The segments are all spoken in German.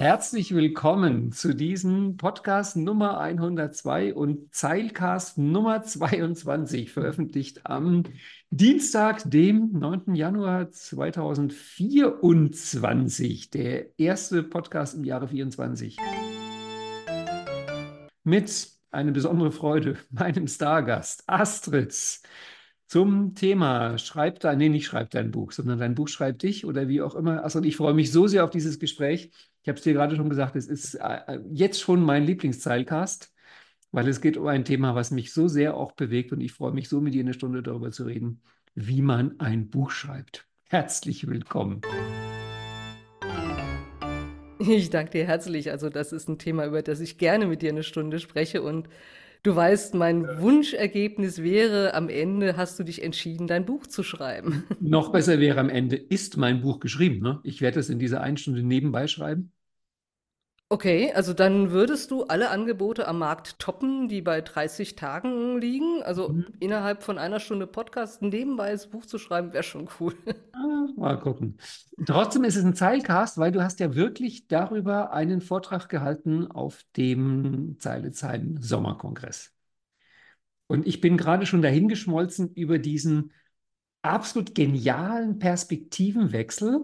Herzlich willkommen zu diesem Podcast Nummer 102 und Zeilcast Nummer 22, veröffentlicht am Dienstag, dem 9. Januar 2024, der erste Podcast im Jahre 24. Mit einer besonderen Freude, meinem Stargast Astrid zum Thema Schreib dein, nee, nicht schreib dein Buch, sondern dein Buch schreibt dich oder wie auch immer. Astrid, ich freue mich so sehr auf dieses Gespräch. Ich habe es dir gerade schon gesagt, es ist äh, jetzt schon mein Lieblingszeilcast, weil es geht um ein Thema, was mich so sehr auch bewegt und ich freue mich so, mit dir eine Stunde darüber zu reden, wie man ein Buch schreibt. Herzlich willkommen. Ich danke dir herzlich. Also das ist ein Thema, über das ich gerne mit dir eine Stunde spreche und Du weißt, mein Wunschergebnis wäre, am Ende hast du dich entschieden, dein Buch zu schreiben. Noch besser wäre, am Ende ist mein Buch geschrieben. Ne? Ich werde es in dieser einen Stunde nebenbei schreiben. Okay, also dann würdest du alle Angebote am Markt toppen, die bei 30 Tagen liegen. Also mhm. innerhalb von einer Stunde Podcast nebenbei das Buch zu schreiben, wäre schon cool. Ah, mal gucken. Trotzdem ist es ein Zeilcast, weil du hast ja wirklich darüber einen Vortrag gehalten auf dem Zeile Zeilen Sommerkongress. Und ich bin gerade schon dahingeschmolzen über diesen absolut genialen Perspektivenwechsel,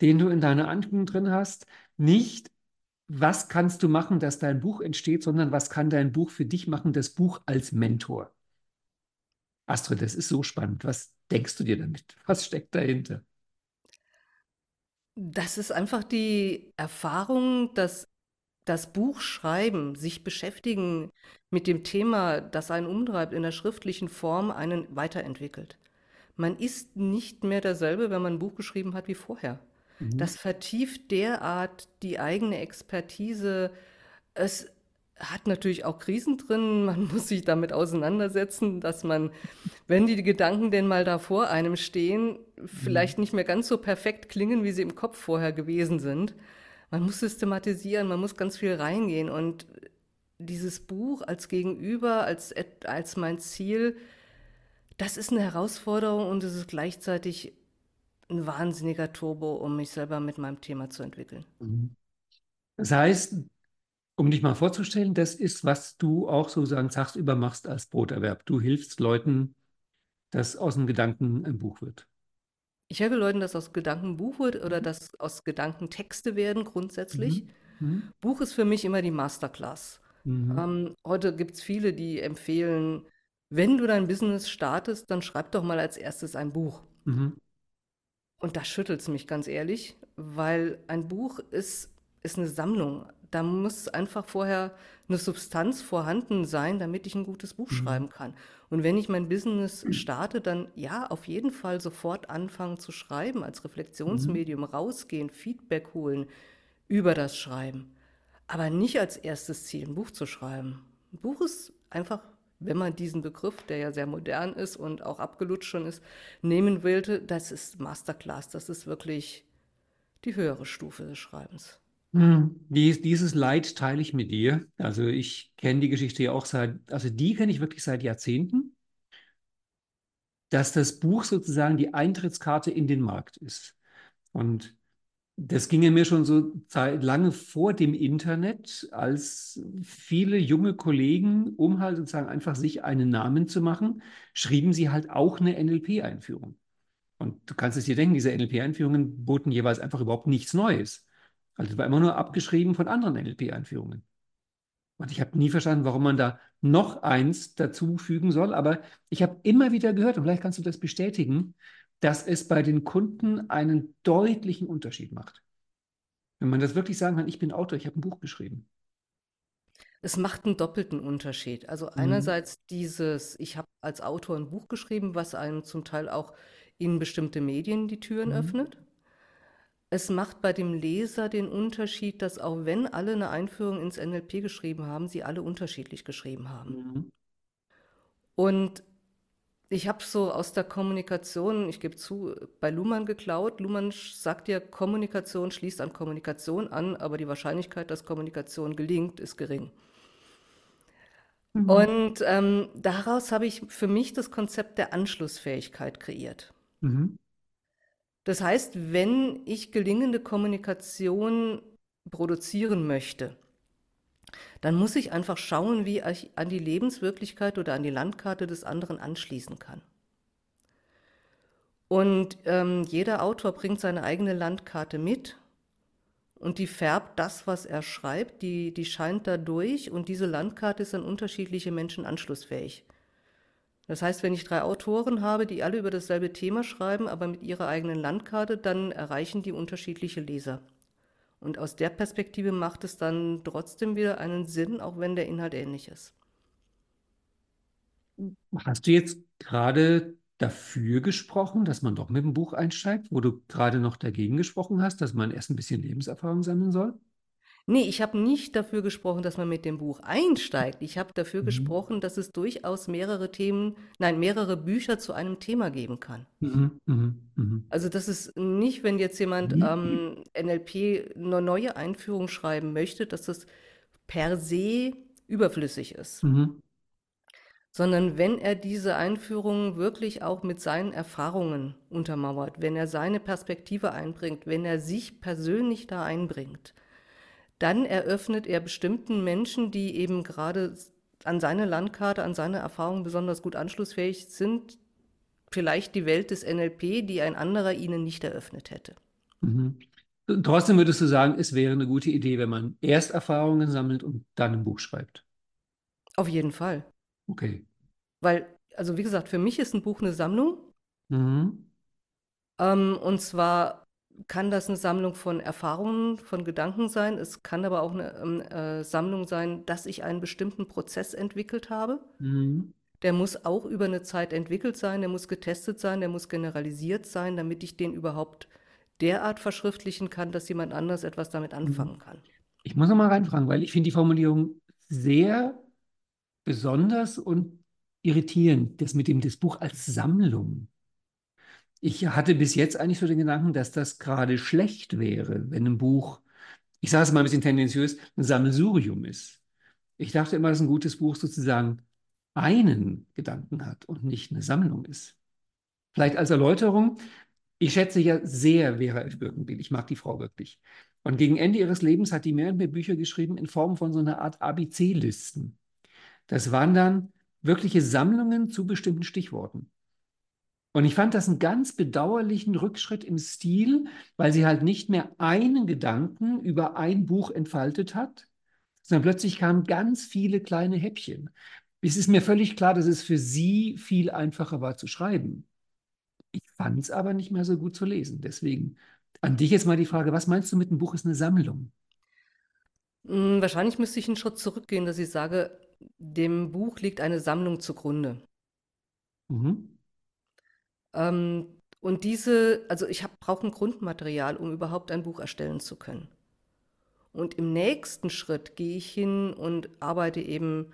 den du in deiner Ankündigung drin hast. Nicht was kannst du machen, dass dein Buch entsteht, sondern was kann dein Buch für dich machen, das Buch als Mentor. Astrid, das ist so spannend. Was denkst du dir damit? Was steckt dahinter? Das ist einfach die Erfahrung, dass das Buch schreiben, sich beschäftigen mit dem Thema, das einen umtreibt, in der schriftlichen Form einen weiterentwickelt. Man ist nicht mehr derselbe, wenn man ein Buch geschrieben hat wie vorher. Mhm. Das vertieft derart die eigene Expertise. Es hat natürlich auch Krisen drin. Man muss sich damit auseinandersetzen, dass man, wenn die Gedanken denn mal da vor einem stehen, vielleicht mhm. nicht mehr ganz so perfekt klingen, wie sie im Kopf vorher gewesen sind. Man muss systematisieren, man muss ganz viel reingehen und dieses Buch als Gegenüber, als, als mein Ziel, das ist eine Herausforderung und es ist gleichzeitig ein wahnsinniger Turbo, um mich selber mit meinem Thema zu entwickeln. Mhm. Das heißt, um dich mal vorzustellen, das ist, was du auch sozusagen tagsüber machst als Broterwerb. Du hilfst Leuten, dass aus dem Gedanken ein Buch wird. Ich helfe Leuten, dass aus Gedanken ein Buch wird oder mhm. dass aus Gedanken Texte werden grundsätzlich. Mhm. Mhm. Buch ist für mich immer die Masterclass. Mhm. Ähm, heute gibt es viele, die empfehlen, wenn du dein Business startest, dann schreib doch mal als erstes ein Buch. Und da schüttelt es mich ganz ehrlich, weil ein Buch ist, ist eine Sammlung. Da muss einfach vorher eine Substanz vorhanden sein, damit ich ein gutes Buch mhm. schreiben kann. Und wenn ich mein Business starte, dann ja, auf jeden Fall sofort anfangen zu schreiben, als Reflexionsmedium mhm. rausgehen, Feedback holen über das Schreiben. Aber nicht als erstes Ziel, ein Buch zu schreiben. Ein Buch ist einfach wenn man diesen Begriff, der ja sehr modern ist und auch abgelutscht schon ist, nehmen wollte, das ist Masterclass, das ist wirklich die höhere Stufe des Schreibens. Hm, dies, dieses Leid teile ich mit dir. Also ich kenne die Geschichte ja auch seit, also die kenne ich wirklich seit Jahrzehnten, dass das Buch sozusagen die Eintrittskarte in den Markt ist. Und das ging ja mir schon so lange vor dem Internet, als viele junge Kollegen, um halt sozusagen einfach sich einen Namen zu machen, schrieben sie halt auch eine NLP-Einführung. Und du kannst es dir denken, diese NLP-Einführungen boten jeweils einfach überhaupt nichts Neues. Also war immer nur abgeschrieben von anderen NLP-Einführungen. Und ich habe nie verstanden, warum man da noch eins dazu fügen soll. Aber ich habe immer wieder gehört, und vielleicht kannst du das bestätigen, dass es bei den Kunden einen deutlichen Unterschied macht. Wenn man das wirklich sagen kann, ich bin Autor, ich habe ein Buch geschrieben. Es macht einen doppelten Unterschied. Also mhm. einerseits dieses, ich habe als Autor ein Buch geschrieben, was einem zum Teil auch in bestimmte Medien die Türen mhm. öffnet. Es macht bei dem Leser den Unterschied, dass auch wenn alle eine Einführung ins NLP geschrieben haben, sie alle unterschiedlich geschrieben haben. Mhm. Und ich habe so aus der Kommunikation, ich gebe zu, bei Luhmann geklaut. Luhmann sagt ja, Kommunikation schließt an Kommunikation an, aber die Wahrscheinlichkeit, dass Kommunikation gelingt, ist gering. Mhm. Und ähm, daraus habe ich für mich das Konzept der Anschlussfähigkeit kreiert. Mhm. Das heißt, wenn ich gelingende Kommunikation produzieren möchte, dann muss ich einfach schauen, wie ich an die Lebenswirklichkeit oder an die Landkarte des anderen anschließen kann. Und ähm, jeder Autor bringt seine eigene Landkarte mit und die färbt das, was er schreibt, die, die scheint da durch und diese Landkarte ist an unterschiedliche Menschen anschlussfähig. Das heißt, wenn ich drei Autoren habe, die alle über dasselbe Thema schreiben, aber mit ihrer eigenen Landkarte, dann erreichen die unterschiedliche Leser. Und aus der Perspektive macht es dann trotzdem wieder einen Sinn, auch wenn der Inhalt ähnlich ist. Hast du jetzt gerade dafür gesprochen, dass man doch mit dem Buch einsteigt, wo du gerade noch dagegen gesprochen hast, dass man erst ein bisschen Lebenserfahrung sammeln soll? Nee, ich habe nicht dafür gesprochen, dass man mit dem Buch einsteigt. Ich habe dafür mhm. gesprochen, dass es durchaus mehrere Themen, nein, mehrere Bücher zu einem Thema geben kann. Mhm. Mhm. mhm. Also das ist nicht, wenn jetzt jemand mhm. ähm, NLP eine neue Einführung schreiben möchte, dass das per se überflüssig ist. Mhm sondern wenn er diese Einführung wirklich auch mit seinen Erfahrungen untermauert, wenn er seine Perspektive einbringt, wenn er sich persönlich da einbringt, dann eröffnet er bestimmten Menschen, die eben gerade an seine Landkarte, an seine Erfahrungen besonders gut anschlussfähig sind, vielleicht die Welt des NLP, die ein anderer ihnen nicht eröffnet hätte. Mhm. Trotzdem würdest du sagen, es wäre eine gute Idee, wenn man erst Erfahrungen sammelt und dann ein Buch schreibt. Auf jeden Fall. Okay. Weil, also wie gesagt, für mich ist ein Buch eine Sammlung. Mhm. Ähm, und zwar kann das eine Sammlung von Erfahrungen, von Gedanken sein. Es kann aber auch eine ähm, äh, Sammlung sein, dass ich einen bestimmten Prozess entwickelt habe. Mhm. Der muss auch über eine Zeit entwickelt sein, der muss getestet sein, der muss generalisiert sein, damit ich den überhaupt derart verschriftlichen kann, dass jemand anders etwas damit mhm. anfangen kann. Ich muss noch mal reinfragen, weil ich finde die Formulierung sehr besonders und irritierend, das mit dem das Buch als Sammlung. Ich hatte bis jetzt eigentlich so den Gedanken, dass das gerade schlecht wäre, wenn ein Buch, ich sage es mal ein bisschen tendenziös, ein Sammelsurium ist. Ich dachte immer, dass ein gutes Buch sozusagen einen Gedanken hat und nicht eine Sammlung ist. Vielleicht als Erläuterung, ich schätze ja sehr Vera F. Birkenbiel. Ich mag die Frau wirklich. Und gegen Ende ihres Lebens hat die mehr und mehr Bücher geschrieben in Form von so einer Art ABC-Listen. Das waren dann wirkliche Sammlungen zu bestimmten Stichworten. Und ich fand das einen ganz bedauerlichen Rückschritt im Stil, weil sie halt nicht mehr einen Gedanken über ein Buch entfaltet hat, sondern plötzlich kamen ganz viele kleine Häppchen. Es ist mir völlig klar, dass es für sie viel einfacher war zu schreiben. Ich fand es aber nicht mehr so gut zu lesen. Deswegen an dich jetzt mal die Frage, was meinst du mit einem Buch ist eine Sammlung? Hm, wahrscheinlich müsste ich einen Schritt zurückgehen, dass ich sage, dem Buch liegt eine Sammlung zugrunde. Mhm. Ähm, und diese, also ich brauche ein Grundmaterial, um überhaupt ein Buch erstellen zu können. Und im nächsten Schritt gehe ich hin und arbeite eben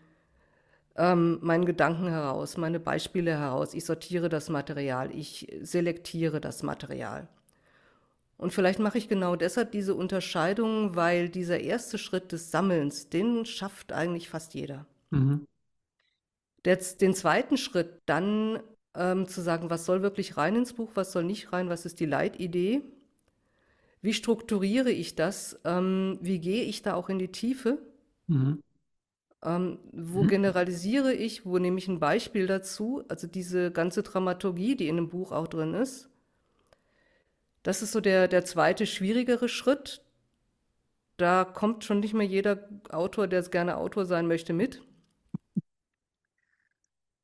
ähm, meinen Gedanken heraus, meine Beispiele heraus. Ich sortiere das Material, ich selektiere das Material. Und vielleicht mache ich genau deshalb diese Unterscheidung, weil dieser erste Schritt des Sammelns, den schafft eigentlich fast jeder. Mhm. Jetzt den zweiten Schritt dann ähm, zu sagen, was soll wirklich rein ins Buch, was soll nicht rein, was ist die Leitidee, wie strukturiere ich das, ähm, wie gehe ich da auch in die Tiefe, mhm. ähm, wo mhm. generalisiere ich, wo nehme ich ein Beispiel dazu, also diese ganze Dramaturgie, die in dem Buch auch drin ist. Das ist so der, der zweite schwierigere Schritt. Da kommt schon nicht mehr jeder Autor, der gerne Autor sein möchte, mit.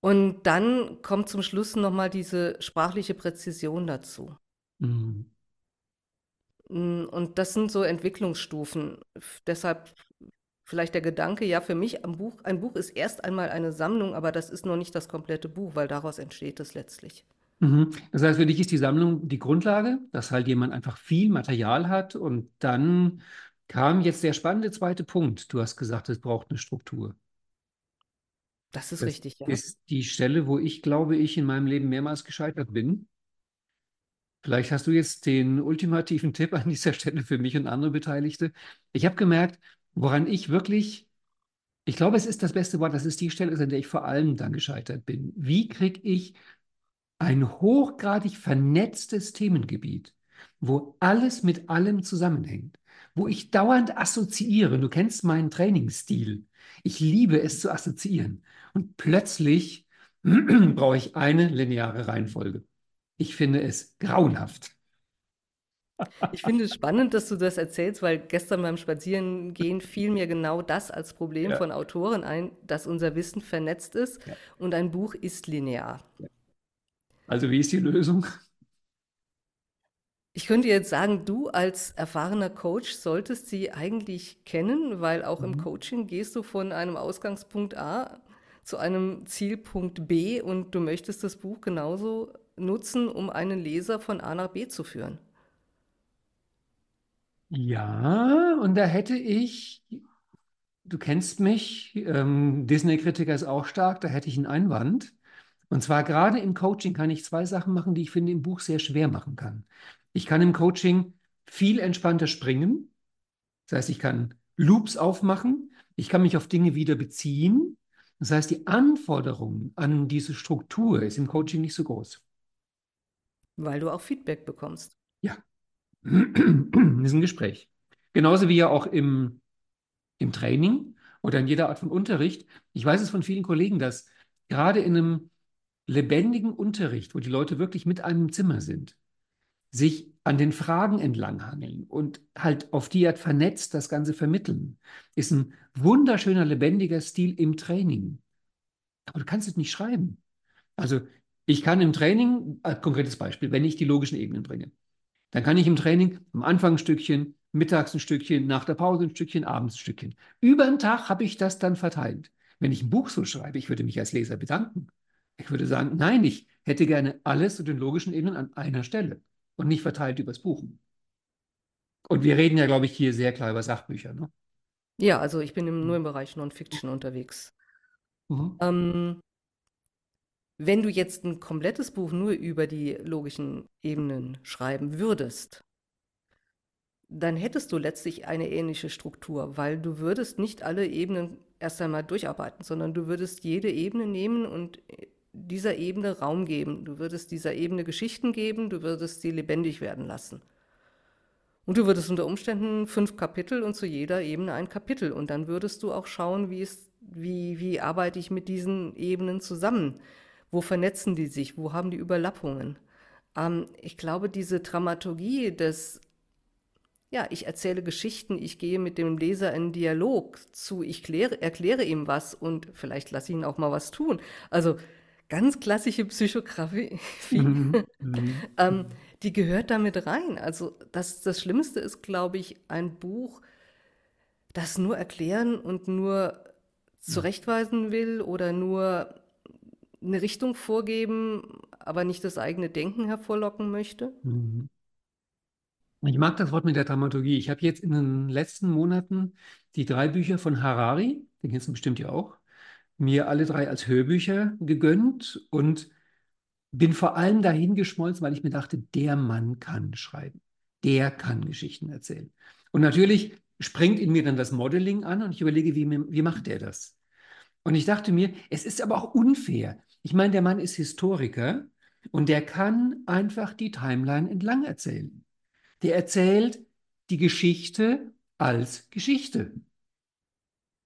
Und dann kommt zum Schluss nochmal diese sprachliche Präzision dazu. Mhm. Mm, und das sind so Entwicklungsstufen. Deshalb vielleicht der Gedanke, ja, für mich ein Buch, ein Buch ist erst einmal eine Sammlung, aber das ist noch nicht das komplette Buch, weil daraus entsteht es letztlich. Mhm. Das heißt, für dich ist die Sammlung die Grundlage, dass halt jemand einfach viel Material hat und dann kam jetzt der spannende zweite Punkt. Du hast gesagt, es braucht eine Struktur. Das ist das richtig, ja. ist die Stelle, wo ich glaube, ich in meinem Leben mehrmals gescheitert bin. Vielleicht hast du jetzt den ultimativen Tipp an dieser Stelle für mich und andere Beteiligte. Ich habe gemerkt, woran ich wirklich, ich glaube, es ist das beste Wort, das ist die Stelle, an der ich vor allem dann gescheitert bin. Wie kriege ich ein hochgradig vernetztes Themengebiet, wo alles mit allem zusammenhängt, wo ich dauernd assoziiere. Du kennst meinen Trainingsstil. Ich liebe es zu assoziieren. Und plötzlich brauche ich eine lineare Reihenfolge. Ich finde es grauenhaft. Ich finde es spannend, dass du das erzählst, weil gestern beim Spazierengehen fiel mir genau das als Problem ja. von Autoren ein, dass unser Wissen vernetzt ist ja. und ein Buch ist linear. Also wie ist die Lösung? Ich könnte jetzt sagen, du als erfahrener Coach solltest sie eigentlich kennen, weil auch mhm. im Coaching gehst du von einem Ausgangspunkt A zu einem Zielpunkt B und du möchtest das Buch genauso nutzen, um einen Leser von A nach B zu führen. Ja, und da hätte ich, du kennst mich, ähm, Disney-Kritiker ist auch stark, da hätte ich einen Einwand. Und zwar gerade im Coaching kann ich zwei Sachen machen, die ich finde im Buch sehr schwer machen kann. Ich kann im Coaching viel entspannter springen. Das heißt, ich kann Loops aufmachen. Ich kann mich auf Dinge wieder beziehen. Das heißt, die Anforderung an diese Struktur ist im Coaching nicht so groß. Weil du auch Feedback bekommst. Ja, das ist ein Gespräch. Genauso wie ja auch im, im Training oder in jeder Art von Unterricht. Ich weiß es von vielen Kollegen, dass gerade in einem lebendigen Unterricht, wo die Leute wirklich mit einem im Zimmer sind, sich an den Fragen entlanghangeln und halt auf die Art vernetzt das Ganze vermitteln, ist ein wunderschöner, lebendiger Stil im Training. Aber du kannst es nicht schreiben. Also ich kann im Training, ein konkretes Beispiel, wenn ich die logischen Ebenen bringe, dann kann ich im Training am Anfang ein Stückchen, mittags ein Stückchen, nach der Pause ein Stückchen, abends ein Stückchen. Über den Tag habe ich das dann verteilt. Wenn ich ein Buch so schreibe, ich würde mich als Leser bedanken. Ich würde sagen, nein, ich hätte gerne alles zu den logischen Ebenen an einer Stelle und nicht verteilt übers Buchen. Und wir reden ja, glaube ich, hier sehr klar über Sachbücher. Ne? Ja, also ich bin im, nur im Bereich Non-Fiction unterwegs. Mhm. Ähm, wenn du jetzt ein komplettes Buch nur über die logischen Ebenen schreiben würdest, dann hättest du letztlich eine ähnliche Struktur, weil du würdest nicht alle Ebenen erst einmal durcharbeiten, sondern du würdest jede Ebene nehmen und dieser Ebene Raum geben. Du würdest dieser Ebene Geschichten geben, du würdest sie lebendig werden lassen. Und du würdest unter Umständen fünf Kapitel und zu jeder Ebene ein Kapitel. Und dann würdest du auch schauen, wie, es, wie, wie arbeite ich mit diesen Ebenen zusammen. Wo vernetzen die sich? Wo haben die Überlappungen? Ähm, ich glaube, diese Dramaturgie des, ja, ich erzähle Geschichten, ich gehe mit dem Leser in Dialog zu, ich kläre, erkläre ihm was und vielleicht lasse ich ihn auch mal was tun. Also ganz klassische Psychografie, mhm. mhm. ähm, die gehört damit rein. Also das, das Schlimmste ist, glaube ich, ein Buch, das nur erklären und nur zurechtweisen will oder nur eine Richtung vorgeben, aber nicht das eigene Denken hervorlocken möchte? Mhm. Ich mag das Wort mit der Dramaturgie. Ich habe jetzt in den letzten Monaten die drei Bücher von Harari, den kennst du bestimmt ja auch, mir alle drei als Hörbücher gegönnt und bin vor allem dahin geschmolzen, weil ich mir dachte, der Mann kann schreiben. Der kann Geschichten erzählen. Und natürlich springt in mir dann das Modeling an und ich überlege, wie, wie macht er das? Und ich dachte mir, es ist aber auch unfair. Ich meine, der Mann ist Historiker und der kann einfach die Timeline entlang erzählen. Der erzählt die Geschichte als Geschichte.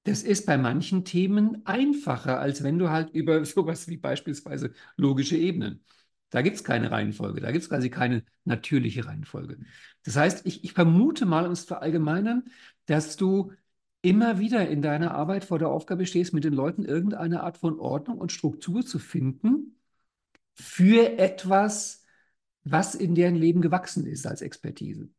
Das ist bei manchen Themen einfacher, als wenn du halt über sowas wie beispielsweise logische Ebenen. Da gibt es keine Reihenfolge, da gibt es quasi keine natürliche Reihenfolge. Das heißt, ich, ich vermute mal, um es zu verallgemeinern, dass du immer wieder in deiner Arbeit vor der Aufgabe stehst, mit den Leuten irgendeine Art von Ordnung und Struktur zu finden für etwas, was in deren Leben gewachsen ist als Expertise.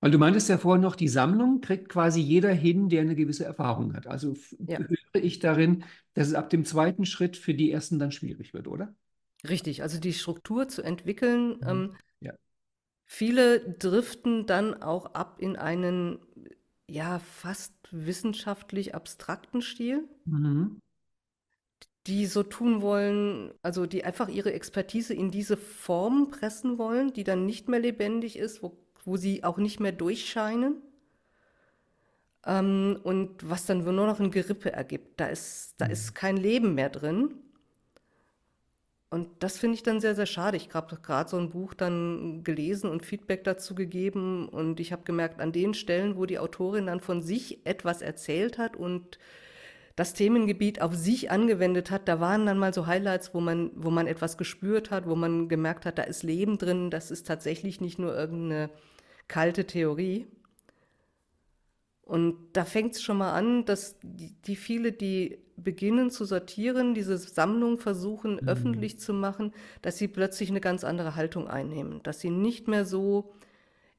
Weil du meintest ja vorhin noch, die Sammlung kriegt quasi jeder hin, der eine gewisse Erfahrung hat. Also ja. höre ich darin, dass es ab dem zweiten Schritt für die ersten dann schwierig wird, oder? Richtig, also die Struktur zu entwickeln. Mhm. Ähm, Viele driften dann auch ab in einen ja fast wissenschaftlich abstrakten Stil, mhm. die so tun wollen, also die einfach ihre Expertise in diese Form pressen wollen, die dann nicht mehr lebendig ist, wo, wo sie auch nicht mehr durchscheinen. Ähm, und was dann nur noch ein Gerippe ergibt. Da ist, da mhm. ist kein Leben mehr drin. Und das finde ich dann sehr, sehr schade. Ich habe gerade so ein Buch dann gelesen und Feedback dazu gegeben und ich habe gemerkt, an den Stellen, wo die Autorin dann von sich etwas erzählt hat und das Themengebiet auf sich angewendet hat, da waren dann mal so Highlights, wo man, wo man etwas gespürt hat, wo man gemerkt hat, da ist Leben drin, das ist tatsächlich nicht nur irgendeine kalte Theorie. Und da fängt es schon mal an, dass die, die, viele, die beginnen zu sortieren, diese Sammlung versuchen mhm. öffentlich zu machen, dass sie plötzlich eine ganz andere Haltung einnehmen, dass sie nicht mehr so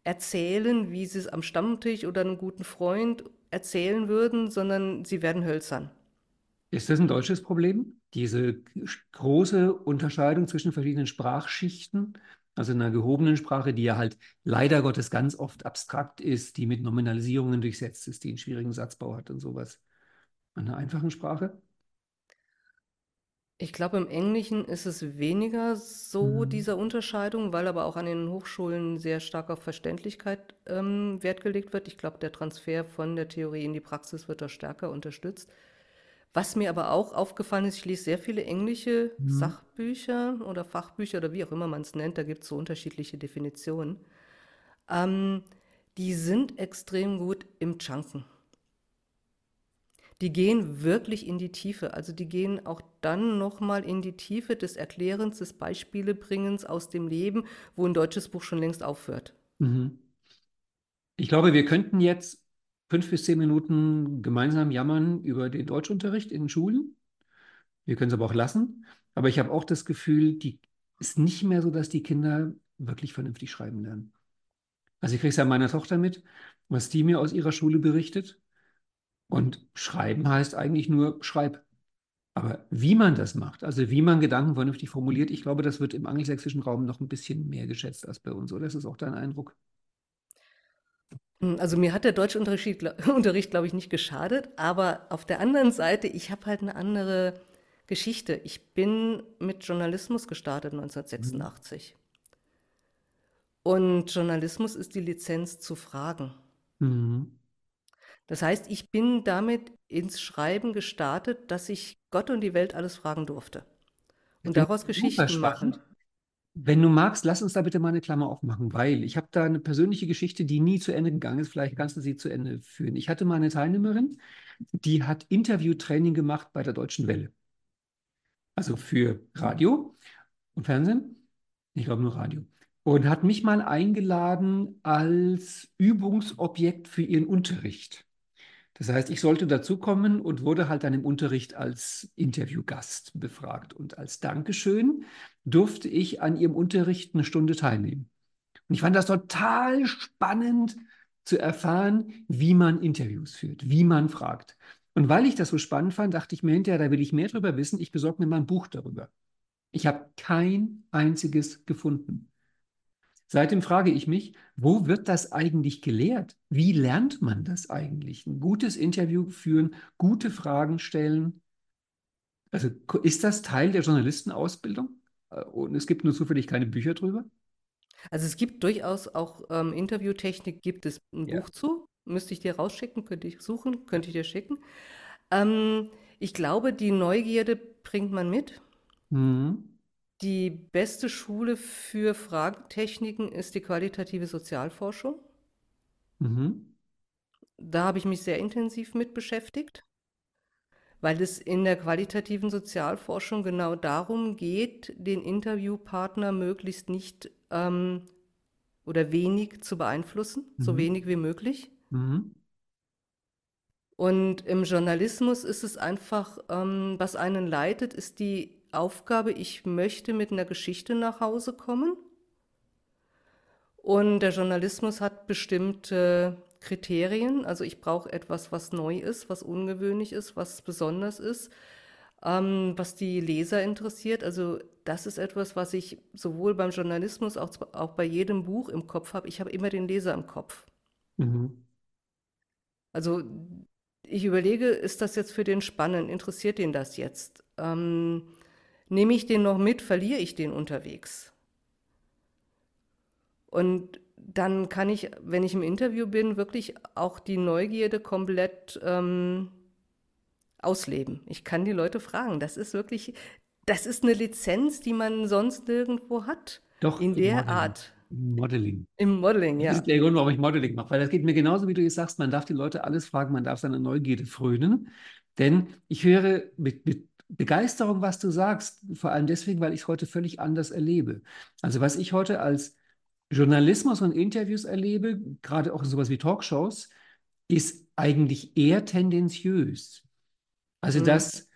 erzählen, wie sie es am Stammtisch oder einem guten Freund erzählen würden, sondern sie werden hölzern. Ist das ein deutsches Problem? Diese große Unterscheidung zwischen verschiedenen Sprachschichten, also in einer gehobenen Sprache, die ja halt leider Gottes ganz oft abstrakt ist, die mit Nominalisierungen durchsetzt ist, die einen schwierigen Satzbau hat und sowas. An einer einfachen Sprache? Ich glaube, im Englischen ist es weniger so mhm. dieser Unterscheidung, weil aber auch an den Hochschulen sehr stark auf Verständlichkeit ähm, Wert gelegt wird. Ich glaube, der Transfer von der Theorie in die Praxis wird da stärker unterstützt. Was mir aber auch aufgefallen ist, ich lese sehr viele englische mhm. Sachbücher oder Fachbücher oder wie auch immer man es nennt, da gibt es so unterschiedliche Definitionen. Ähm, die sind extrem gut im Chunken die gehen wirklich in die Tiefe. Also die gehen auch dann nochmal in die Tiefe des Erklärens, des Beispielebringens aus dem Leben, wo ein deutsches Buch schon längst aufhört. Mhm. Ich glaube, wir könnten jetzt fünf bis zehn Minuten gemeinsam jammern über den Deutschunterricht in den Schulen. Wir können es aber auch lassen. Aber ich habe auch das Gefühl, die ist nicht mehr so, dass die Kinder wirklich vernünftig schreiben lernen. Also ich kriege es ja meiner Tochter mit, was die mir aus ihrer Schule berichtet. Und schreiben heißt eigentlich nur schreib. Aber wie man das macht, also wie man Gedanken vernünftig formuliert, ich glaube, das wird im angelsächsischen Raum noch ein bisschen mehr geschätzt als bei uns, oder ist das auch dein Eindruck? Hm, also mir hat der Deutschunterricht, Unterricht, glaube ich, nicht geschadet, aber auf der anderen Seite, ich habe halt eine andere Geschichte. Ich bin mit Journalismus gestartet 1986. Mhm. Und Journalismus ist die Lizenz zu fragen. Mhm. Das heißt, ich bin damit ins Schreiben gestartet, dass ich Gott und die Welt alles fragen durfte. Und daraus Geschichten machen. Wenn du magst, lass uns da bitte mal eine Klammer aufmachen, weil ich habe da eine persönliche Geschichte, die nie zu Ende gegangen ist. Vielleicht kannst du sie zu Ende führen. Ich hatte mal eine Teilnehmerin, die hat Interviewtraining gemacht bei der Deutschen Welle. Also für Radio und Fernsehen. Ich glaube nur Radio. Und hat mich mal eingeladen als Übungsobjekt für ihren Unterricht. Das heißt, ich sollte dazukommen und wurde halt dann im Unterricht als Interviewgast befragt. Und als Dankeschön durfte ich an ihrem Unterricht eine Stunde teilnehmen. Und ich fand das total spannend zu erfahren, wie man Interviews führt, wie man fragt. Und weil ich das so spannend fand, dachte ich mir hinterher, da will ich mehr darüber wissen. Ich besorge mir mal ein Buch darüber. Ich habe kein einziges gefunden. Seitdem frage ich mich, wo wird das eigentlich gelehrt? Wie lernt man das eigentlich? Ein gutes Interview führen, gute Fragen stellen. Also ist das Teil der Journalistenausbildung? Äh, und es gibt nur zufällig keine Bücher drüber? Also es gibt durchaus auch ähm, Interviewtechnik, gibt es ein ja. Buch zu. Müsste ich dir rausschicken, könnte ich suchen, könnte ich dir schicken. Ähm, ich glaube, die Neugierde bringt man mit. Mhm. Die beste Schule für Fragentechniken ist die qualitative Sozialforschung. Mhm. Da habe ich mich sehr intensiv mit beschäftigt, weil es in der qualitativen Sozialforschung genau darum geht, den Interviewpartner möglichst nicht ähm, oder wenig zu beeinflussen, mhm. so wenig wie möglich. Mhm. Und im Journalismus ist es einfach, ähm, was einen leitet, ist die Aufgabe, ich möchte mit einer Geschichte nach Hause kommen. Und der Journalismus hat bestimmte Kriterien. Also ich brauche etwas, was neu ist, was ungewöhnlich ist, was besonders ist, ähm, was die Leser interessiert. Also das ist etwas, was ich sowohl beim Journalismus als auch bei jedem Buch im Kopf habe. Ich habe immer den Leser im Kopf. Mhm. Also ich überlege, ist das jetzt für den spannend? Interessiert den das jetzt? Ähm, Nehme ich den noch mit, verliere ich den unterwegs. Und dann kann ich, wenn ich im Interview bin, wirklich auch die Neugierde komplett ähm, ausleben. Ich kann die Leute fragen. Das ist wirklich Das ist eine Lizenz, die man sonst nirgendwo hat. Doch, in der Modeling. Art. Modeling. Im Modeling, ja. Das ist der Grund, warum ich Modeling mache, weil das geht mir genauso, wie du jetzt sagst, man darf die Leute alles fragen, man darf seine Neugierde frönen, denn ich höre mit, mit Begeisterung, was du sagst, vor allem deswegen, weil ich es heute völlig anders erlebe. Also was ich heute als Journalismus und Interviews erlebe, gerade auch in sowas wie Talkshows, ist eigentlich eher tendenziös. Also mhm. das,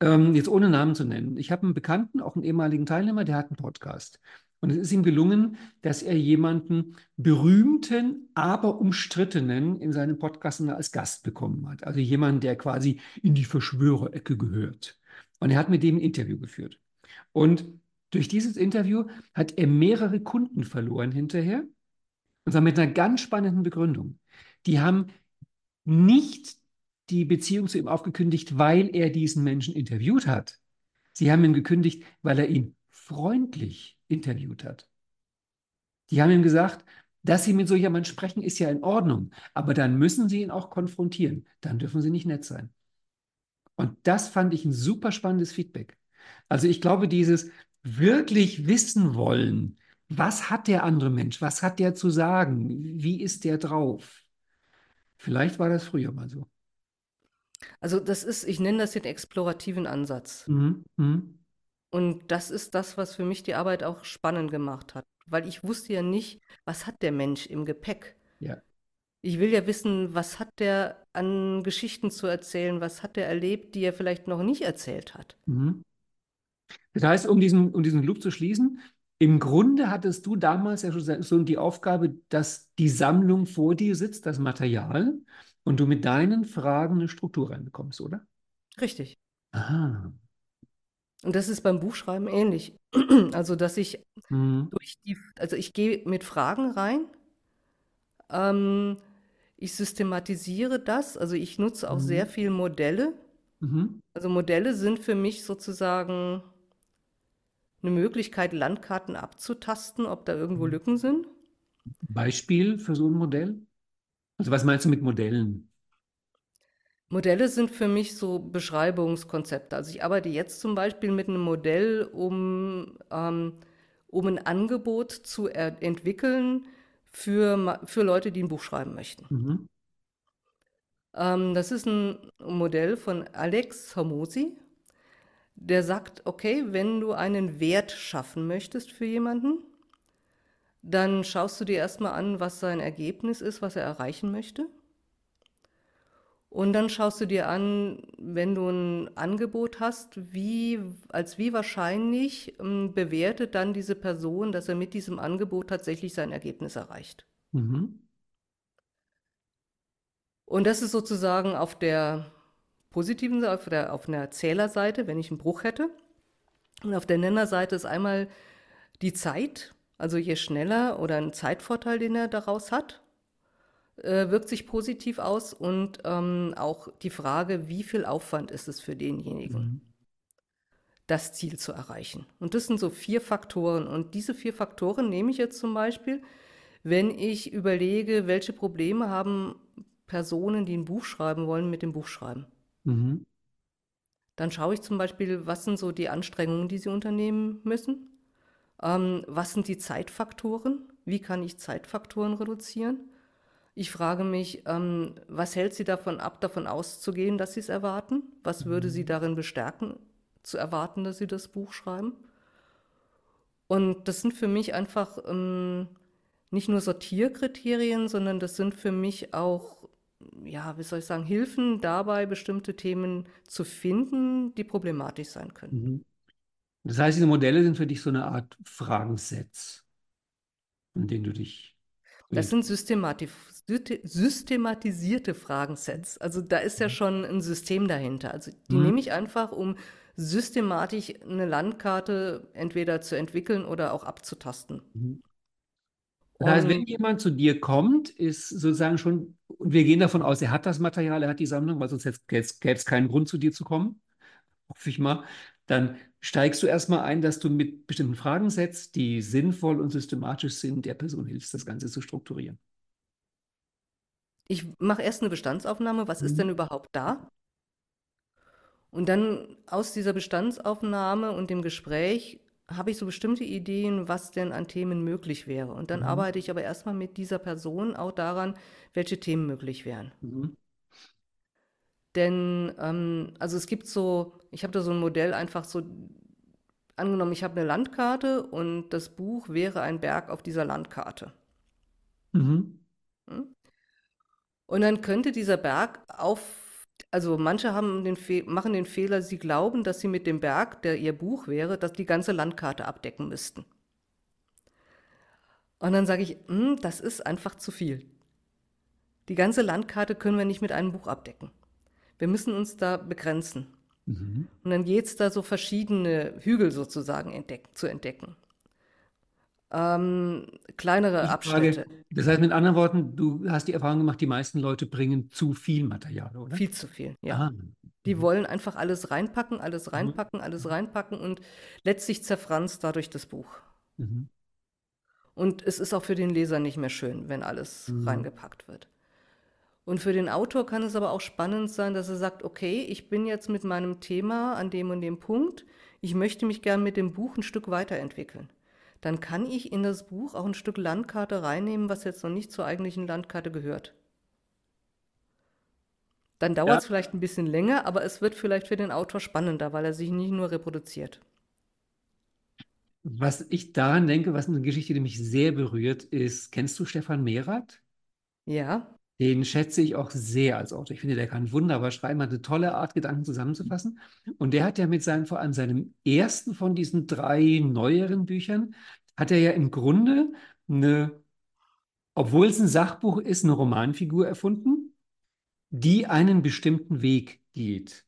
ähm, jetzt ohne Namen zu nennen, ich habe einen Bekannten, auch einen ehemaligen Teilnehmer, der hat einen Podcast. Und es ist ihm gelungen, dass er jemanden berühmten, aber umstrittenen in seinem Podcast als Gast bekommen hat. Also jemanden, der quasi in die Verschwörerecke gehört. Und er hat mit dem ein Interview geführt. Und durch dieses Interview hat er mehrere Kunden verloren hinterher. Und zwar mit einer ganz spannenden Begründung. Die haben nicht die Beziehung zu ihm aufgekündigt, weil er diesen Menschen interviewt hat. Sie haben ihn gekündigt, weil er ihn freundlich interviewt hat. Die haben ihm gesagt, dass Sie mit so jemandem sprechen, ist ja in Ordnung, aber dann müssen Sie ihn auch konfrontieren. Dann dürfen Sie nicht nett sein. Und das fand ich ein super spannendes Feedback. Also ich glaube, dieses wirklich wissen wollen, was hat der andere Mensch, was hat der zu sagen, wie ist der drauf? Vielleicht war das früher mal so. Also das ist, ich nenne das den explorativen Ansatz. Mhm. Mhm. Und das ist das, was für mich die Arbeit auch spannend gemacht hat, weil ich wusste ja nicht, was hat der Mensch im Gepäck. Ja. Ich will ja wissen, was hat der an Geschichten zu erzählen, was hat er erlebt, die er vielleicht noch nicht erzählt hat. Mhm. Das heißt, um diesen, um diesen Loop zu schließen, im Grunde hattest du damals ja schon so die Aufgabe, dass die Sammlung vor dir sitzt, das Material, und du mit deinen Fragen eine Struktur reinbekommst, oder? Richtig. Aha. Und das ist beim Buchschreiben ähnlich. Also, dass ich mhm. durch die, also ich gehe mit Fragen rein, ähm, ich systematisiere das, also ich nutze auch mhm. sehr viel Modelle. Mhm. Also Modelle sind für mich sozusagen eine Möglichkeit, Landkarten abzutasten, ob da irgendwo mhm. Lücken sind. Beispiel für so ein Modell? Also was meinst du mit Modellen? Modelle sind für mich so Beschreibungskonzepte. Also ich arbeite jetzt zum Beispiel mit einem Modell, um, ähm, um ein Angebot zu entwickeln für, für Leute, die ein Buch schreiben möchten. Mhm. Ähm, das ist ein Modell von Alex Hormosi. Der sagt, okay, wenn du einen Wert schaffen möchtest für jemanden, dann schaust du dir erstmal an, was sein Ergebnis ist, was er erreichen möchte. Und dann schaust du dir an, wenn du ein Angebot hast, wie, als wie wahrscheinlich ähm, bewertet dann diese Person, dass er mit diesem Angebot tatsächlich sein Ergebnis erreicht. Mhm. Und das ist sozusagen auf der positiven Seite, auf, der, auf einer Zählerseite, wenn ich einen Bruch hätte. Und auf der Nennerseite ist einmal die Zeit, also je schneller oder ein Zeitvorteil, den er daraus hat, äh, wirkt sich positiv aus und ähm, auch die Frage, wie viel Aufwand ist es für denjenigen, mhm. das Ziel zu erreichen. Und das sind so vier Faktoren. Und diese vier Faktoren nehme ich jetzt zum Beispiel, wenn ich überlege, welche Probleme haben Personen, die ein Buch schreiben wollen, mit dem Buchschreiben. Mhm. Dann schaue ich zum Beispiel, was sind so die Anstrengungen, die sie unternehmen müssen. Ähm, was sind die Zeitfaktoren? Wie kann ich Zeitfaktoren reduzieren? Ich frage mich, ähm, was hält Sie davon ab, davon auszugehen, dass Sie es erwarten? Was würde Sie mhm. darin bestärken, zu erwarten, dass Sie das Buch schreiben? Und das sind für mich einfach ähm, nicht nur Sortierkriterien, sondern das sind für mich auch, ja, wie soll ich sagen, Hilfen dabei, bestimmte Themen zu finden, die problematisch sein können. Mhm. Das heißt, diese Modelle sind für dich so eine Art Fragensets, in denen du dich das sind systematisierte Fragensets. Also da ist ja mhm. schon ein System dahinter. Also die mhm. nehme ich einfach, um systematisch eine Landkarte entweder zu entwickeln oder auch abzutasten. Mhm. Das heißt, wenn jemand zu dir kommt, ist sozusagen schon, und wir gehen davon aus, er hat das Material, er hat die Sammlung, weil sonst gäbe es keinen Grund, zu dir zu kommen, hoffe ich mal, dann steigst du erstmal ein, dass du mit bestimmten Fragen setzt, die sinnvoll und systematisch sind, der Person hilfst, das Ganze zu strukturieren. Ich mache erst eine Bestandsaufnahme, was mhm. ist denn überhaupt da? Und dann aus dieser Bestandsaufnahme und dem Gespräch habe ich so bestimmte Ideen, was denn an Themen möglich wäre. Und dann mhm. arbeite ich aber erstmal mit dieser Person auch daran, welche Themen möglich wären. Mhm. Denn, ähm, also es gibt so, ich habe da so ein Modell einfach so, angenommen, ich habe eine Landkarte und das Buch wäre ein Berg auf dieser Landkarte. Mhm. Und dann könnte dieser Berg auf also manche haben den machen den Fehler, sie glauben, dass sie mit dem Berg, der ihr Buch wäre, dass die ganze Landkarte abdecken müssten. Und dann sage ich, hm, das ist einfach zu viel. Die ganze Landkarte können wir nicht mit einem Buch abdecken. Wir müssen uns da begrenzen. Mhm. Und dann geht es da so verschiedene Hügel sozusagen entdeck zu entdecken ähm, kleinere Abschnitte. das heißt mit anderen Worten, du hast die Erfahrung gemacht, die meisten Leute bringen zu viel Material, oder? Viel zu viel, ja. Ah. Die wollen einfach alles reinpacken, alles reinpacken, mhm. alles reinpacken und letztlich zerfranst dadurch das Buch. Mhm. Und es ist auch für den Leser nicht mehr schön, wenn alles mhm. reingepackt wird. Und für den Autor kann es aber auch spannend sein, dass er sagt, okay, ich bin jetzt mit meinem Thema an dem und dem Punkt, ich möchte mich gern mit dem Buch ein Stück weiterentwickeln dann kann ich in das Buch auch ein Stück Landkarte reinnehmen, was jetzt noch nicht zur eigentlichen Landkarte gehört. Dann dauert es ja. vielleicht ein bisschen länger, aber es wird vielleicht für den Autor spannender, weil er sich nicht nur reproduziert. Was ich daran denke, was eine Geschichte, die mich sehr berührt, ist, kennst du Stefan Mehrath? Ja. Den schätze ich auch sehr als Autor. Ich finde, der kann wunderbar schreiben, hat eine tolle Art, Gedanken zusammenzufassen. Und der hat ja mit seinem, vor allem seinem ersten von diesen drei neueren Büchern, hat er ja im Grunde eine, obwohl es ein Sachbuch ist, eine Romanfigur erfunden, die einen bestimmten Weg geht.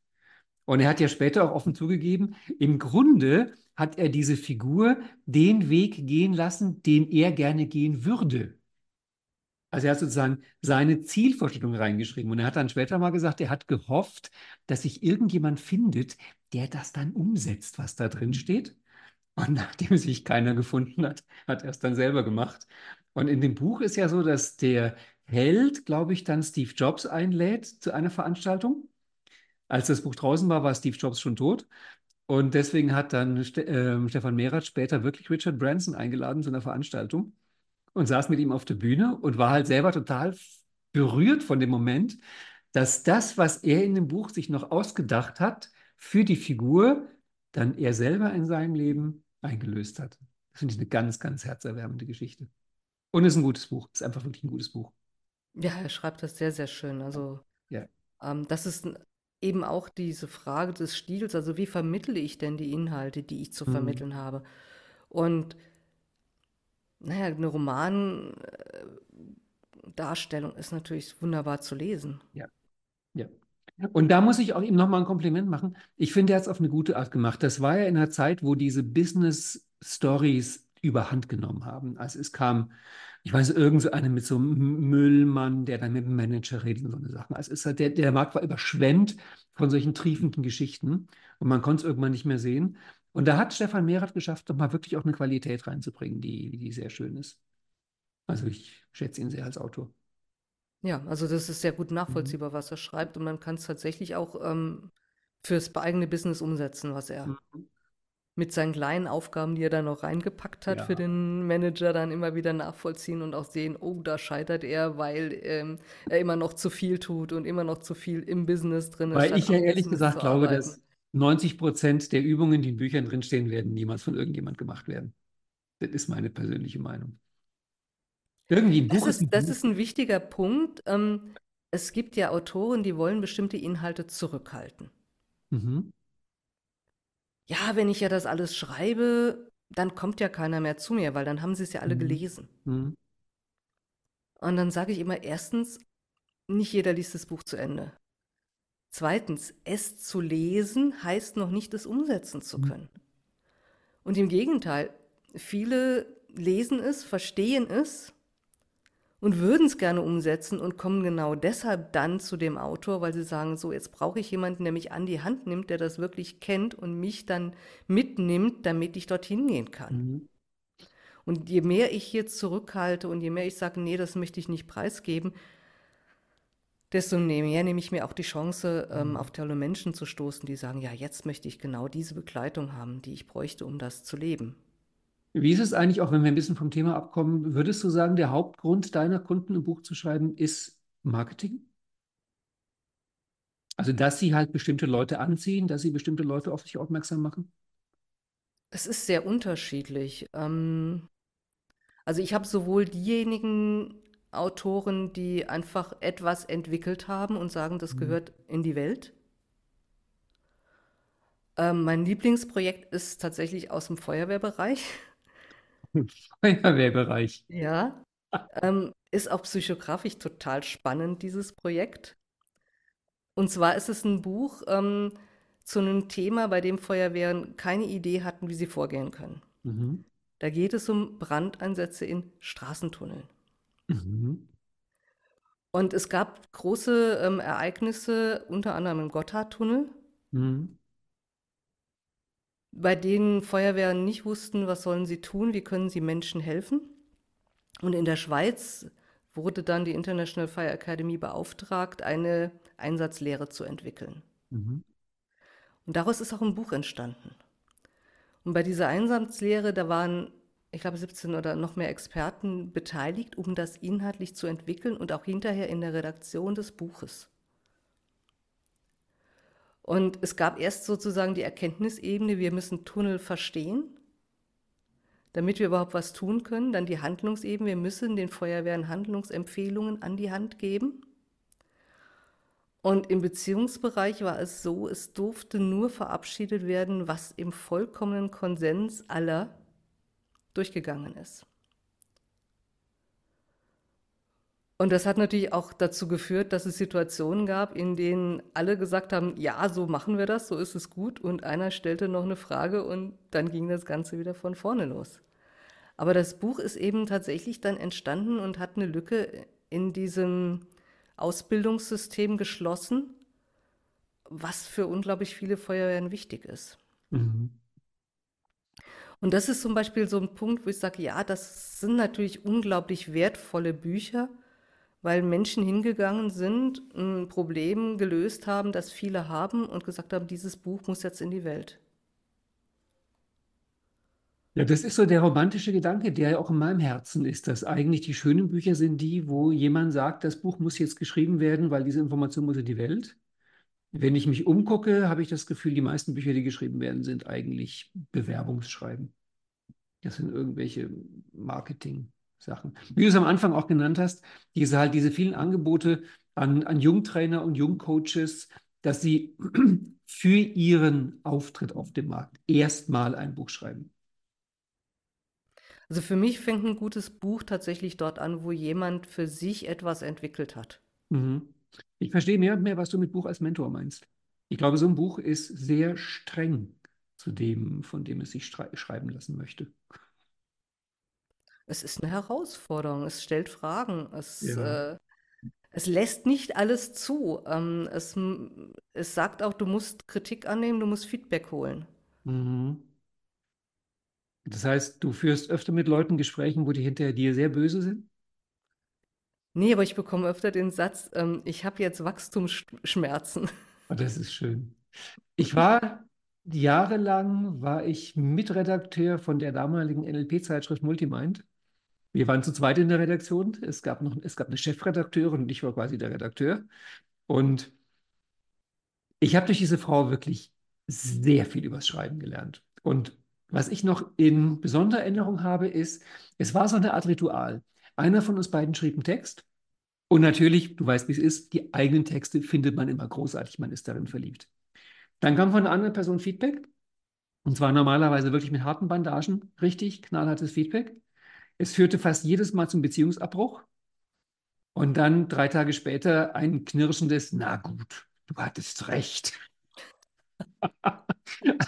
Und er hat ja später auch offen zugegeben, im Grunde hat er diese Figur den Weg gehen lassen, den er gerne gehen würde. Also er hat sozusagen seine Zielvorstellung reingeschrieben. Und er hat dann später mal gesagt, er hat gehofft, dass sich irgendjemand findet, der das dann umsetzt, was da drin steht. Und nachdem sich keiner gefunden hat, hat er es dann selber gemacht. Und in dem Buch ist ja so, dass der Held, glaube ich, dann Steve Jobs einlädt zu einer Veranstaltung. Als das Buch draußen war, war Steve Jobs schon tot. Und deswegen hat dann Ste äh, Stefan Mehrath später wirklich Richard Branson eingeladen zu einer Veranstaltung und saß mit ihm auf der Bühne und war halt selber total berührt von dem Moment, dass das, was er in dem Buch sich noch ausgedacht hat, für die Figur, dann er selber in seinem Leben eingelöst hat. Das finde ich eine ganz, ganz herzerwärmende Geschichte. Und es ist ein gutes Buch. Es ist einfach wirklich ein gutes Buch. Ja, er schreibt das sehr, sehr schön. Also, ja. ähm, das ist eben auch diese Frage des Stils. Also, wie vermittle ich denn die Inhalte, die ich zu mhm. vermitteln habe? Und naja, eine Romandarstellung ist natürlich wunderbar zu lesen. Ja, ja. Und da muss ich auch ihm nochmal ein Kompliment machen. Ich finde, er hat es auf eine gute Art gemacht. Das war ja in einer Zeit, wo diese Business Stories überhand genommen haben. Also es kam, ich weiß, irgend so eine mit so einem Müllmann, der dann mit dem Manager redet und so eine Sachen. Also es hat, der, der Markt war überschwemmt von solchen triefenden Geschichten und man konnte es irgendwann nicht mehr sehen. Und da hat Stefan Mehrath geschafft, doch mal wirklich auch eine Qualität reinzubringen, die, die sehr schön ist. Also ich schätze ihn sehr als Autor. Ja, also das ist sehr gut mhm. nachvollziehbar, was er schreibt und man kann es tatsächlich auch ähm, fürs eigene Business umsetzen, was er mhm. mit seinen kleinen Aufgaben, die er da noch reingepackt hat, ja. für den Manager dann immer wieder nachvollziehen und auch sehen, oh, da scheitert er, weil ähm, er immer noch zu viel tut und immer noch zu viel im Business drin ist. Weil ich ja ehrlich gesagt glaube, dass 90 Prozent der Übungen, die in Büchern drinstehen, werden niemals von irgendjemand gemacht werden. Das ist meine persönliche Meinung. Irgendwie ein Buch Das ist, ist das ist ein wichtiger Punkt. Ähm, es gibt ja Autoren, die wollen bestimmte Inhalte zurückhalten. Mhm. Ja, wenn ich ja das alles schreibe, dann kommt ja keiner mehr zu mir, weil dann haben sie es ja alle mhm. gelesen. Mhm. Und dann sage ich immer, erstens, nicht jeder liest das Buch zu Ende. Zweitens, es zu lesen heißt noch nicht, es umsetzen zu mhm. können. Und im Gegenteil, viele lesen es, verstehen es und würden es gerne umsetzen und kommen genau deshalb dann zu dem Autor, weil sie sagen, so jetzt brauche ich jemanden, der mich an die Hand nimmt, der das wirklich kennt und mich dann mitnimmt, damit ich dorthin gehen kann. Mhm. Und je mehr ich hier zurückhalte und je mehr ich sage, nee, das möchte ich nicht preisgeben, desto mehr nehme ich mir auch die Chance, ähm, mhm. auf tolle Menschen zu stoßen, die sagen, ja, jetzt möchte ich genau diese Begleitung haben, die ich bräuchte, um das zu leben. Wie ist es eigentlich, auch wenn wir ein bisschen vom Thema abkommen, würdest du sagen, der Hauptgrund deiner Kunden ein Buch zu schreiben ist Marketing? Also, dass sie halt bestimmte Leute anziehen, dass sie bestimmte Leute auf sich aufmerksam machen? Es ist sehr unterschiedlich. Ähm, also ich habe sowohl diejenigen Autoren, die einfach etwas entwickelt haben und sagen, das mhm. gehört in die Welt. Ähm, mein Lieblingsprojekt ist tatsächlich aus dem Feuerwehrbereich. Feuerwehrbereich. Ja. Ähm, ist auch psychografisch total spannend, dieses Projekt. Und zwar ist es ein Buch ähm, zu einem Thema, bei dem Feuerwehren keine Idee hatten, wie sie vorgehen können. Mhm. Da geht es um Brandeinsätze in Straßentunneln. Mhm. Und es gab große ähm, Ereignisse, unter anderem im Gotthardtunnel, mhm. bei denen Feuerwehren nicht wussten, was sollen sie tun, wie können sie Menschen helfen. Und in der Schweiz wurde dann die International Fire Academy beauftragt, eine Einsatzlehre zu entwickeln. Mhm. Und daraus ist auch ein Buch entstanden. Und bei dieser Einsatzlehre, da waren, ich glaube, 17 oder noch mehr Experten beteiligt, um das inhaltlich zu entwickeln und auch hinterher in der Redaktion des Buches. Und es gab erst sozusagen die Erkenntnisebene, wir müssen Tunnel verstehen damit wir überhaupt was tun können. Dann die Handlungsebene, wir müssen den Feuerwehren Handlungsempfehlungen an die Hand geben. Und im Beziehungsbereich war es so, es durfte nur verabschiedet werden, was im vollkommenen Konsens aller durchgegangen ist. Und das hat natürlich auch dazu geführt, dass es Situationen gab, in denen alle gesagt haben, ja, so machen wir das, so ist es gut. Und einer stellte noch eine Frage und dann ging das Ganze wieder von vorne los. Aber das Buch ist eben tatsächlich dann entstanden und hat eine Lücke in diesem Ausbildungssystem geschlossen, was für unglaublich viele Feuerwehren wichtig ist. Mhm. Und das ist zum Beispiel so ein Punkt, wo ich sage, ja, das sind natürlich unglaublich wertvolle Bücher, weil Menschen hingegangen sind, ein Problem gelöst haben, das viele haben und gesagt haben, dieses Buch muss jetzt in die Welt. Ja, das ist so der romantische Gedanke, der ja auch in meinem Herzen ist, dass eigentlich die schönen Bücher sind die, wo jemand sagt, das Buch muss jetzt geschrieben werden, weil diese Information muss in die Welt. Wenn ich mich umgucke, habe ich das Gefühl, die meisten Bücher, die geschrieben werden, sind eigentlich Bewerbungsschreiben. Das sind irgendwelche Marketing-Sachen. Wie du es am Anfang auch genannt hast, diese halt diese vielen Angebote an, an Jungtrainer und Jungcoaches, dass sie für ihren Auftritt auf dem Markt erstmal ein Buch schreiben. Also für mich fängt ein gutes Buch tatsächlich dort an, wo jemand für sich etwas entwickelt hat. Mhm. Ich verstehe mehr und mehr, was du mit Buch als Mentor meinst. Ich glaube, so ein Buch ist sehr streng zu dem, von dem es sich schreiben lassen möchte. Es ist eine Herausforderung, es stellt Fragen, es, ja. äh, es lässt nicht alles zu. Ähm, es, es sagt auch, du musst Kritik annehmen, du musst Feedback holen. Mhm. Das heißt, du führst öfter mit Leuten Gesprächen, wo die hinterher dir sehr böse sind? Nee, aber ich bekomme öfter den Satz, ähm, ich habe jetzt Wachstumsschmerzen. Oh, das ist schön. Ich war jahrelang war ich Mitredakteur von der damaligen NLP-Zeitschrift Multimind. Wir waren zu zweit in der Redaktion. Es gab noch, es gab eine Chefredakteurin und ich war quasi der Redakteur. Und ich habe durch diese Frau wirklich sehr viel übers Schreiben gelernt. Und was ich noch in besonderer Erinnerung habe, ist, es war so eine Art Ritual. Einer von uns beiden schrieb einen Text. Und natürlich, du weißt, wie es ist, die eigenen Texte findet man immer großartig, man ist darin verliebt. Dann kam von einer anderen Person Feedback. Und zwar normalerweise wirklich mit harten Bandagen, richtig knallhartes Feedback. Es führte fast jedes Mal zum Beziehungsabbruch. Und dann drei Tage später ein knirschendes, na gut, du hattest recht.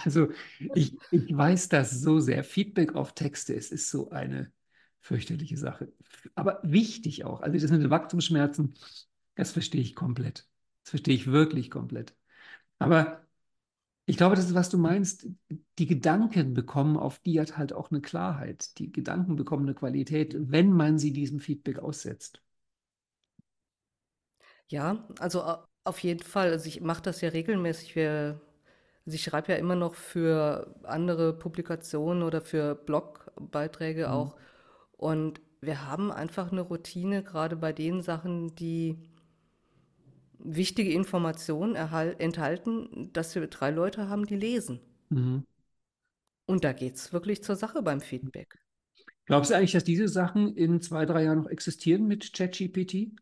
Also ich, ich weiß das so sehr. Feedback auf Texte, es ist so eine fürchterliche Sache. Aber wichtig auch. Also das mit den Wachstumsschmerzen, das verstehe ich komplett. Das verstehe ich wirklich komplett. Aber ich glaube, das ist, was du meinst. Die Gedanken bekommen auf die hat halt auch eine Klarheit. Die Gedanken bekommen eine Qualität, wenn man sie diesem Feedback aussetzt. Ja, also auf jeden Fall. Also ich mache das ja regelmäßig. Wir, also ich schreibe ja immer noch für andere Publikationen oder für Blogbeiträge Mhm. auch. Und wir haben einfach eine Routine, gerade bei den Sachen, die wichtige Informationen enthalten, dass wir drei Leute haben, die lesen. Mhm. Und da geht es wirklich zur Sache beim Feedback. Glaubst du eigentlich, dass diese Sachen in zwei, drei Jahren noch existieren mit ChatGPT?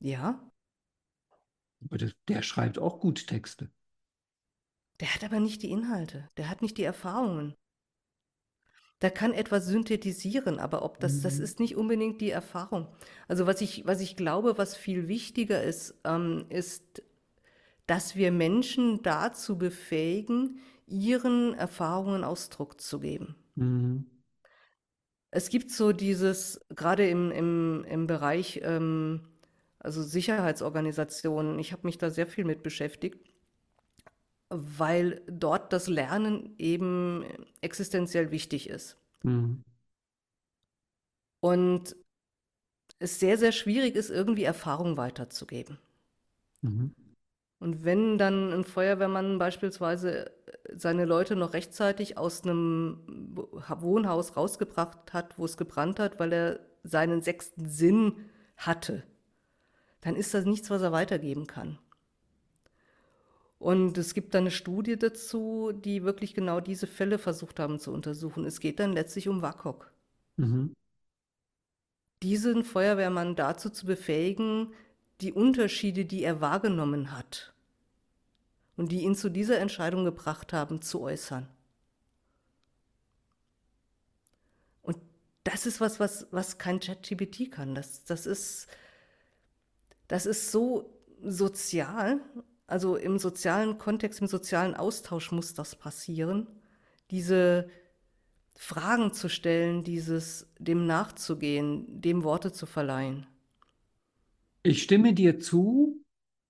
Ja, Aber der, der schreibt auch gut Texte. der hat aber nicht die Inhalte, der hat nicht die Erfahrungen. Der kann etwas synthetisieren, aber ob das, das Mhm. ist nicht unbedingt die Erfahrung. Also was ich, was ich glaube, was viel wichtiger ist, ähm, ist, dass wir Menschen dazu befähigen, ihren Erfahrungen Ausdruck zu geben. Mhm. Es gibt so dieses, gerade im, im, im Bereich, ähm, also Sicherheitsorganisationen, ich habe mich da sehr viel mit beschäftigt, weil dort das Lernen eben existenziell wichtig ist. Mhm. Und es sehr, sehr schwierig ist, irgendwie Erfahrung weiterzugeben. Mhm. Und wenn dann ein Feuerwehrmann beispielsweise seine Leute noch rechtzeitig aus einem Wohnhaus rausgebracht hat, wo es gebrannt hat, weil er seinen sechsten Sinn hatte, dann ist das nichts, was er weitergeben kann. Und es gibt dann eine Studie dazu, die wirklich genau diese Fälle versucht haben zu untersuchen. Es geht dann letztlich um WAKOK. Mhm. Diesen Feuerwehrmann dazu zu befähigen, die Unterschiede, die er wahrgenommen hat und die ihn zu dieser Entscheidung gebracht haben, zu äußern. Und das ist was, was, was kein ChatGPT kann. Das, das, ist, das ist so sozial, also im sozialen Kontext, im sozialen Austausch muss das passieren. Diese Fragen zu stellen, dieses dem nachzugehen, dem Worte zu verleihen. Ich stimme dir zu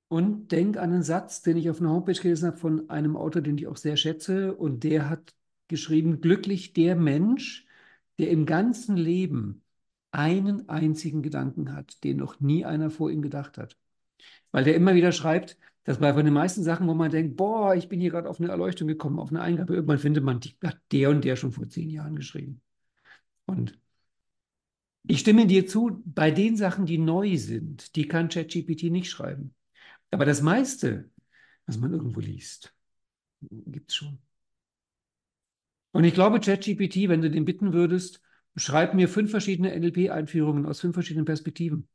und denke an einen Satz, den ich auf einer Homepage gelesen habe von einem Autor, den ich auch sehr schätze. Und der hat geschrieben, glücklich der Mensch, der im ganzen Leben einen einzigen Gedanken hat, den noch nie einer vor ihm gedacht hat. Weil der immer wieder schreibt, dass bei den meisten Sachen, wo man denkt, boah, ich bin hier gerade auf eine Erleuchtung gekommen, auf eine Eingabe, irgendwann findet man, die hat der und der schon vor zehn Jahren geschrieben. Und ich stimme dir zu, bei den Sachen, die neu sind, die kann ChatGPT nicht schreiben. Aber das meiste, was man irgendwo liest, gibt es schon. Und ich glaube, ChatGPT, wenn du den bitten würdest, schreib mir fünf verschiedene NLP-Einführungen aus fünf verschiedenen Perspektiven,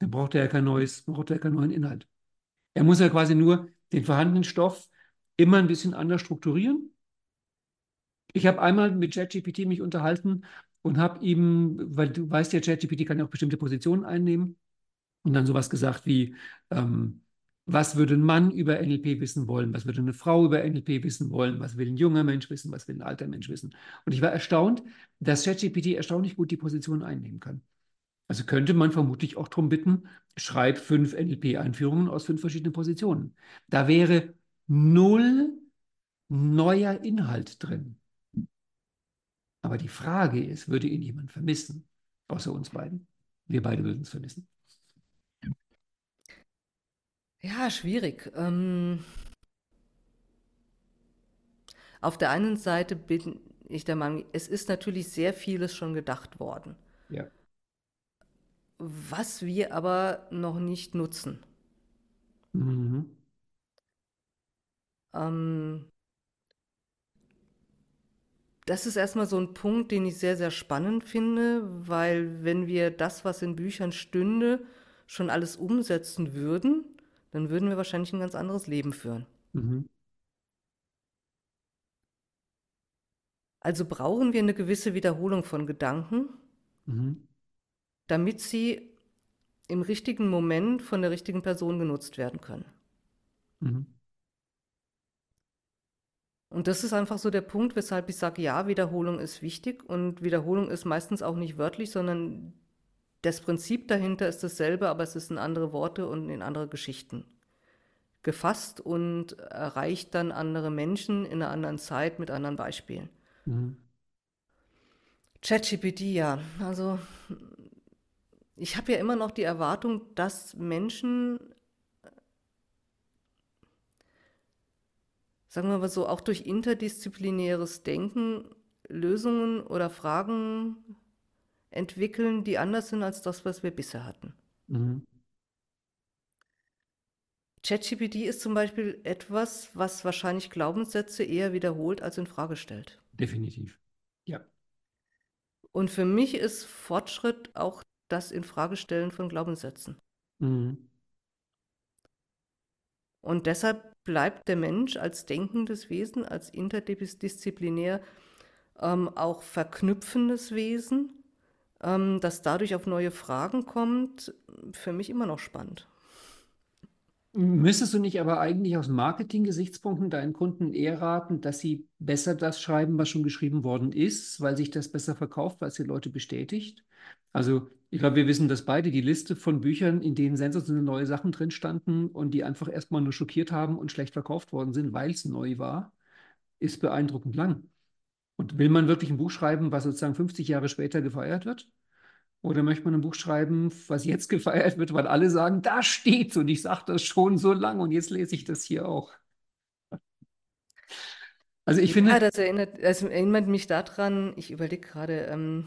dann braucht er ja kein neues, braucht er keinen neuen Inhalt. Er muss ja quasi nur den vorhandenen Stoff immer ein bisschen anders strukturieren. Ich habe einmal mit ChatGPT mich unterhalten und habe ihm, weil du weißt ja, ChatGPT kann ja auch bestimmte Positionen einnehmen und dann sowas gesagt wie, ähm, was würde ein Mann über NLP wissen wollen? Was würde eine Frau über NLP wissen wollen? Was will ein junger Mensch wissen? Was will ein alter Mensch wissen? Und ich war erstaunt, dass ChatGPT erstaunlich gut die Position einnehmen kann. Also könnte man vermutlich auch darum bitten, schreib fünf NLP-Einführungen aus fünf verschiedenen Positionen. Da wäre null neuer Inhalt drin. Aber die Frage ist, würde ihn jemand vermissen, außer uns beiden? Wir beide würden es vermissen. Ja, schwierig. Ähm, auf der einen Seite bin ich der Meinung, es ist natürlich sehr vieles schon gedacht worden. Ja. Was wir aber noch nicht nutzen. Mhm. Ähm, das ist erstmal so ein Punkt, den ich sehr, sehr spannend finde, weil wenn wir das, was in Büchern stünde, schon alles umsetzen würden, dann würden wir wahrscheinlich ein ganz anderes Leben führen. Mhm. Also brauchen wir eine gewisse Wiederholung von Gedanken, Mhm. Damit sie im richtigen Moment von der richtigen Person genutzt werden können. Mhm. Und das ist einfach so der Punkt, weshalb ich sage, ja, Wiederholung ist wichtig und Wiederholung ist meistens auch nicht wörtlich, sondern das Prinzip dahinter ist dasselbe, aber es ist in andere Worte und in andere Geschichten gefasst und erreicht dann andere Menschen in einer anderen Zeit mit anderen Beispielen. Mhm. ChatGPT, ja, also ich habe ja immer noch die Erwartung, dass Menschen, sagen wir mal so, auch durch interdisziplinäres Denken Lösungen oder Fragen entwickeln, die anders sind als das, was wir bisher hatten. Mhm. ChatGPT ist zum Beispiel etwas, was wahrscheinlich Glaubenssätze eher wiederholt als in Frage stellt. Definitiv. Ja. Und für mich ist Fortschritt auch das Infragestellen von Glaubenssätzen. Mhm. Und deshalb bleibt der Mensch als denkendes Wesen, als interdisziplinär ähm, auch verknüpfendes Wesen, ähm, das dadurch auf neue Fragen kommt, für mich immer noch spannend. Müsstest du nicht aber eigentlich aus Marketing-Gesichtspunkten deinen Kunden eher raten, dass sie besser das schreiben, was schon geschrieben worden ist, weil sich das besser verkauft, weil es die Leute bestätigt? Also ich glaube, wir wissen das beide, die Liste von Büchern, in denen sensationelle neue Sachen drin standen und die einfach erstmal nur schockiert haben und schlecht verkauft worden sind, weil es neu war, ist beeindruckend lang. Und will man wirklich ein Buch schreiben, was sozusagen 50 Jahre später gefeiert wird? Oder möchte man ein Buch schreiben, was jetzt gefeiert wird, weil alle sagen, da steht's und ich sage das schon so lange und jetzt lese ich das hier auch. Also ich finde. Ja, das erinnert, das erinnert mich daran, ich überlege gerade, ähm,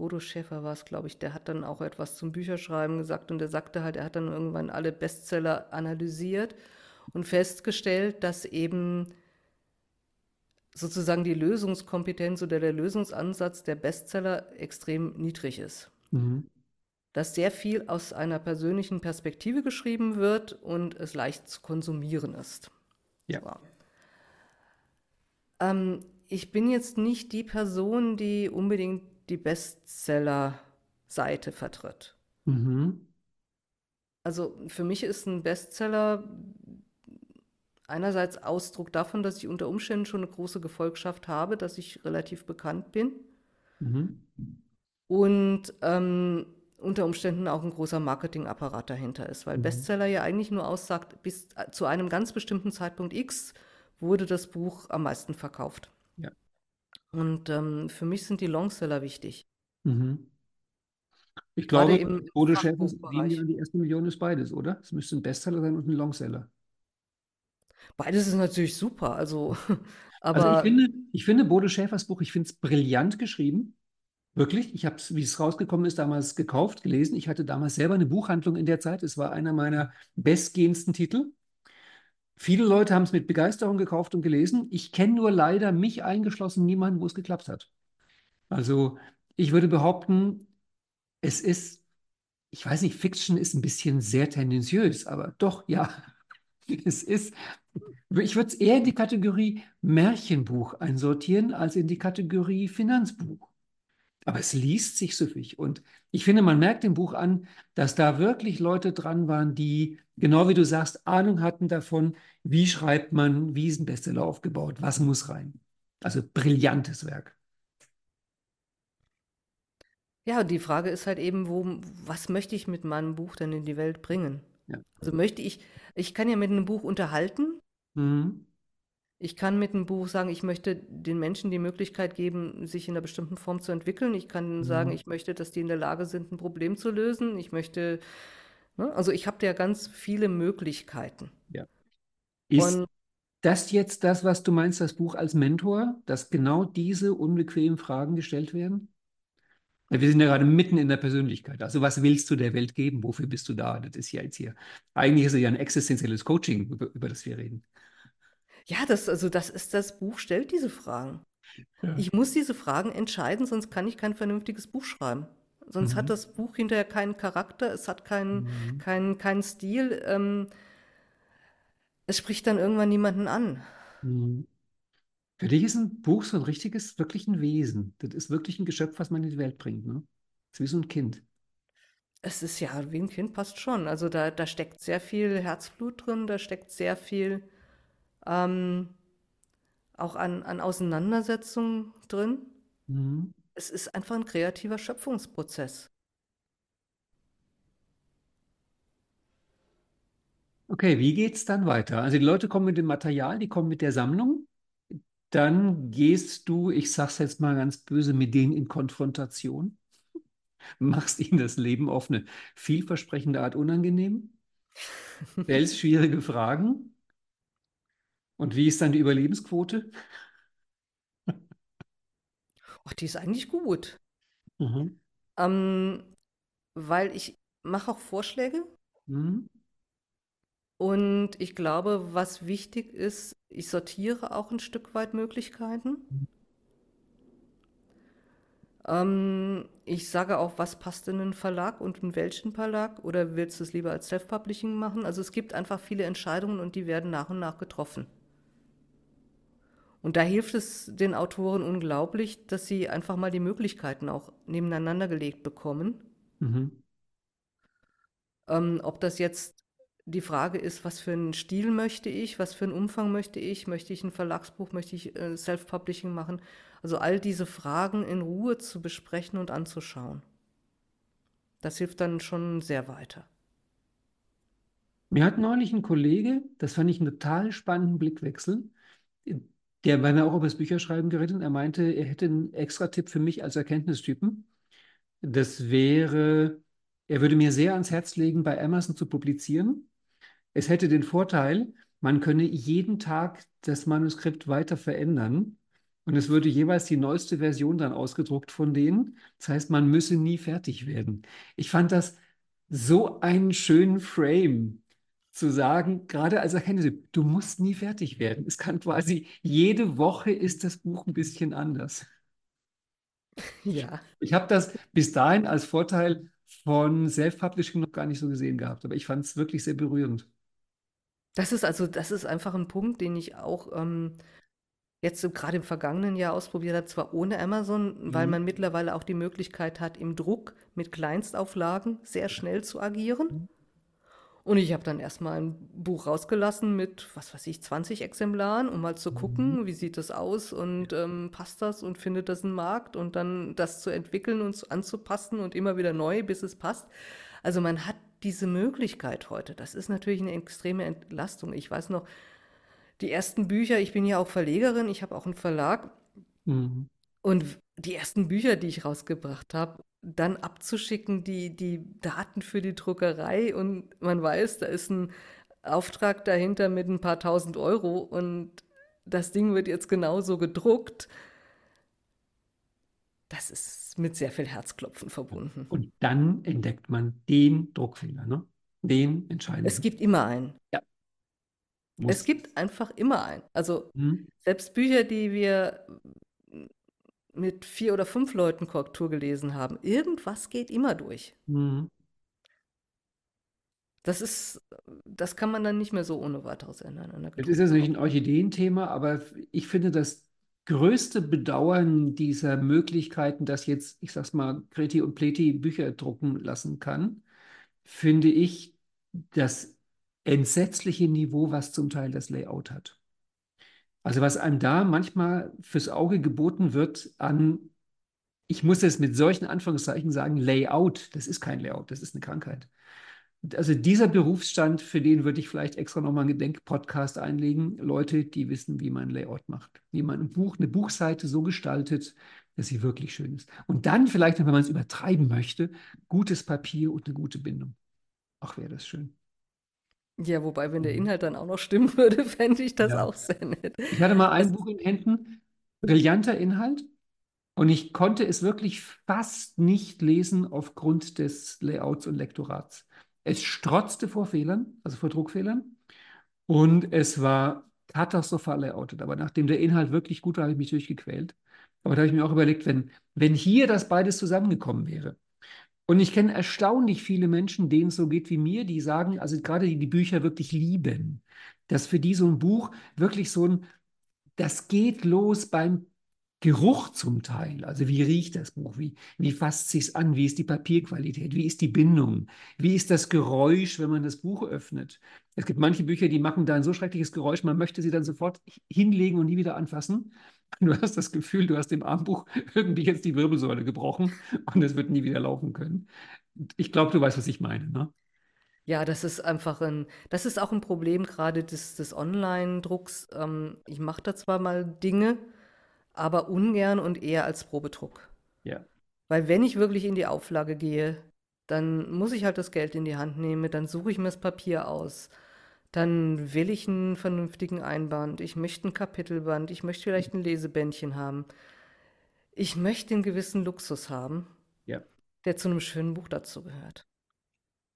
Bodo Schäfer war es, glaube ich, der hat dann auch etwas zum Bücherschreiben gesagt und der sagte halt, er hat dann irgendwann alle Bestseller analysiert und festgestellt, dass eben sozusagen die Lösungskompetenz oder der Lösungsansatz der Bestseller extrem niedrig ist. Mhm. Dass sehr viel aus einer persönlichen Perspektive geschrieben wird und es leicht zu konsumieren ist. Ja. So. Ähm, ich bin jetzt nicht die Person, die unbedingt die Bestseller-Seite vertritt. Mhm. Also für mich ist ein Bestseller einerseits Ausdruck davon, dass ich unter Umständen schon eine große Gefolgschaft habe, dass ich relativ bekannt bin. Mhm. Und ähm, unter Umständen auch ein großer Marketingapparat dahinter ist, weil mhm. Bestseller ja eigentlich nur aussagt, bis äh, zu einem ganz bestimmten Zeitpunkt X wurde das Buch am meisten verkauft. Und ähm, für mich sind die Longseller wichtig. Mhm. Ich glaube, Bodo Schäfers die erste Million ist beides, oder? Es müsste ein Bestseller sein und ein Longseller. Beides ist natürlich super. Also, aber also ich finde, ich finde Bodo Schäfers Buch, ich finde es brillant geschrieben. Wirklich. Ich habe es, wie es rausgekommen ist, damals gekauft, gelesen. Ich hatte damals selber eine Buchhandlung in der Zeit. Es war einer meiner bestgehendsten Titel. Viele Leute haben es mit Begeisterung gekauft und gelesen. Ich kenne nur leider mich eingeschlossen niemanden, wo es geklappt hat. Also ich würde behaupten, es ist, ich weiß nicht, Fiction ist ein bisschen sehr tendenziös, aber doch, ja, es ist, ich würde es eher in die Kategorie Märchenbuch einsortieren als in die Kategorie Finanzbuch. Aber es liest sich süffig. Und ich finde, man merkt dem Buch an, dass da wirklich Leute dran waren, die, genau wie du sagst, Ahnung hatten davon, wie schreibt man, wie ist ein Bestseller aufgebaut, was muss rein. Also brillantes Werk. Ja, die Frage ist halt eben, wo, was möchte ich mit meinem Buch denn in die Welt bringen? Ja. Also möchte ich, ich kann ja mit einem Buch unterhalten. Mhm. Ich kann mit einem Buch sagen, ich möchte den Menschen die Möglichkeit geben, sich in einer bestimmten Form zu entwickeln. Ich kann mhm. sagen, ich möchte, dass die in der Lage sind, ein Problem zu lösen. Ich möchte, ne? also ich habe ja ganz viele Möglichkeiten. Ja. Ist Und, das jetzt das, was du meinst, das Buch als Mentor, dass genau diese unbequemen Fragen gestellt werden? Wir sind ja gerade mitten in der Persönlichkeit. Also was willst du der Welt geben? Wofür bist du da? Das ist ja jetzt hier. Eigentlich ist es ja ein existenzielles Coaching, über, über das wir reden. Ja, das, also das ist das Buch, stellt diese Fragen. Ja. Ich muss diese Fragen entscheiden, sonst kann ich kein vernünftiges Buch schreiben. Sonst mhm. hat das Buch hinterher keinen Charakter, es hat keinen, mhm. keinen, keinen Stil. Ähm, es spricht dann irgendwann niemanden an. Mhm. Für dich ist ein Buch so ein richtiges, wirklich ein Wesen. Das ist wirklich ein Geschöpf, was man in die Welt bringt. Ne? Das ist wie so ein Kind. Es ist ja wie ein Kind, passt schon. Also da, da steckt sehr viel Herzblut drin, da steckt sehr viel ähm, auch an, an Auseinandersetzung drin. Mhm. Es ist einfach ein kreativer Schöpfungsprozess. Okay, wie geht es dann weiter? Also die Leute kommen mit dem Material, die kommen mit der Sammlung dann gehst du, ich sage es jetzt mal ganz böse, mit denen in Konfrontation. Machst ihnen das Leben auf eine vielversprechende Art unangenehm? Stellst schwierige Fragen? Und wie ist dann die Überlebensquote? Oh, die ist eigentlich gut. Mhm. Ähm, weil ich mache auch Vorschläge. Mhm. Und ich glaube, was wichtig ist, ich sortiere auch ein Stück weit Möglichkeiten. Ähm, ich sage auch, was passt in einen Verlag und in welchen Verlag oder willst du es lieber als Self-Publishing machen? Also es gibt einfach viele Entscheidungen und die werden nach und nach getroffen. Und da hilft es den Autoren unglaublich, dass sie einfach mal die Möglichkeiten auch nebeneinander gelegt bekommen. Mhm. Ähm, ob das jetzt die Frage ist, was für einen Stil möchte ich, was für einen Umfang möchte ich, möchte ich ein Verlagsbuch, möchte ich äh, Self-Publishing machen. Also all diese Fragen in Ruhe zu besprechen und anzuschauen. Das hilft dann schon sehr weiter. Mir hat neulich ein Kollege, das fand ich einen total spannenden Blickwechsel, der, weil wir auch über das Bücherschreiben geredet er meinte, er hätte einen extra Tipp für mich als Erkenntnistypen. Das wäre, er würde mir sehr ans Herz legen, bei Amazon zu publizieren. Es hätte den Vorteil, man könne jeden Tag das Manuskript weiter verändern und es würde jeweils die neueste Version dann ausgedruckt von denen. Das heißt, man müsse nie fertig werden. Ich fand das so einen schönen Frame zu sagen, gerade als Erkenntnis, du musst nie fertig werden. Es kann quasi, jede Woche ist das Buch ein bisschen anders. Ja. Ich habe das bis dahin als Vorteil von Self-Publishing noch gar nicht so gesehen gehabt, aber ich fand es wirklich sehr berührend. Das ist also, das ist einfach ein Punkt, den ich auch ähm, jetzt so gerade im vergangenen Jahr ausprobiert habe, zwar ohne Amazon, mhm. weil man mittlerweile auch die Möglichkeit hat, im Druck mit Kleinstauflagen sehr schnell zu agieren. Mhm. Und ich habe dann erstmal ein Buch rausgelassen mit, was weiß ich, 20 Exemplaren, um mal zu gucken, mhm. wie sieht das aus und ähm, passt das und findet das einen Markt und dann das zu entwickeln und anzupassen und immer wieder neu, bis es passt. Also man hat diese Möglichkeit heute. Das ist natürlich eine extreme Entlastung. Ich weiß noch, die ersten Bücher, ich bin ja auch Verlegerin, ich habe auch einen Verlag. Mhm. Und die ersten Bücher, die ich rausgebracht habe, dann abzuschicken, die, die Daten für die Druckerei und man weiß, da ist ein Auftrag dahinter mit ein paar tausend Euro und das Ding wird jetzt genauso gedruckt. Das ist mit sehr viel Herzklopfen verbunden. Und dann entdeckt man den Druckfehler, ne? Den entscheidenden. Es gibt immer einen. Ja. Muss. Es gibt einfach immer einen. Also hm. selbst Bücher, die wir mit vier oder fünf Leuten Korrektur gelesen haben. Irgendwas geht immer durch. Mhm. Das ist, das kann man dann nicht mehr so ohne weiteres ändern. Das ist nicht ein Orchideenthema, aber ich finde das größte Bedauern dieser Möglichkeiten, dass jetzt, ich sag's mal, Kreti und Pleti Bücher drucken lassen kann, finde ich das entsetzliche Niveau, was zum Teil das Layout hat. Also was einem da manchmal fürs Auge geboten wird an, ich muss es mit solchen Anführungszeichen sagen, Layout, das ist kein Layout, das ist eine Krankheit. Also dieser Berufsstand, für den würde ich vielleicht extra nochmal einen Gedenkpodcast einlegen. Leute, die wissen, wie man Layout macht, wie man ein Buch, eine Buchseite so gestaltet, dass sie wirklich schön ist. Und dann vielleicht, wenn man es übertreiben möchte, gutes Papier und eine gute Bindung. Ach, wäre das schön. Ja, wobei, wenn der mhm. Inhalt dann auch noch stimmen würde, fände ich das ja. auch sehr nett. Ich hatte mal ein das Buch in Händen, brillanter Inhalt, und ich konnte es wirklich fast nicht lesen aufgrund des Layouts und Lektorats. Es strotzte vor Fehlern, also vor Druckfehlern, und es war katastrophal layoutet. Aber nachdem der Inhalt wirklich gut war, habe ich mich durchgequält. Aber da habe ich mir auch überlegt, wenn, wenn hier das beides zusammengekommen wäre, und ich kenne erstaunlich viele Menschen, denen es so geht wie mir, die sagen, also gerade die, die Bücher wirklich lieben, dass für die so ein Buch wirklich so ein, das geht los beim Geruch zum Teil. Also wie riecht das Buch? Wie, wie fasst sich an? Wie ist die Papierqualität? Wie ist die Bindung? Wie ist das Geräusch, wenn man das Buch öffnet? Es gibt manche Bücher, die machen da ein so schreckliches Geräusch, man möchte sie dann sofort hinlegen und nie wieder anfassen. Du hast das Gefühl, du hast dem Armbuch irgendwie jetzt die Wirbelsäule gebrochen und es wird nie wieder laufen können. Ich glaube, du weißt, was ich meine, ne? Ja, das ist einfach ein, das ist auch ein Problem gerade des, des Online-Drucks. Ähm, ich mache da zwar mal Dinge, aber ungern und eher als Probedruck. Ja. Weil wenn ich wirklich in die Auflage gehe, dann muss ich halt das Geld in die Hand nehmen, dann suche ich mir das Papier aus. Dann will ich einen vernünftigen Einband, ich möchte ein Kapitelband, ich möchte vielleicht ein Lesebändchen haben. Ich möchte einen gewissen Luxus haben, Ja. der zu einem schönen Buch dazu gehört.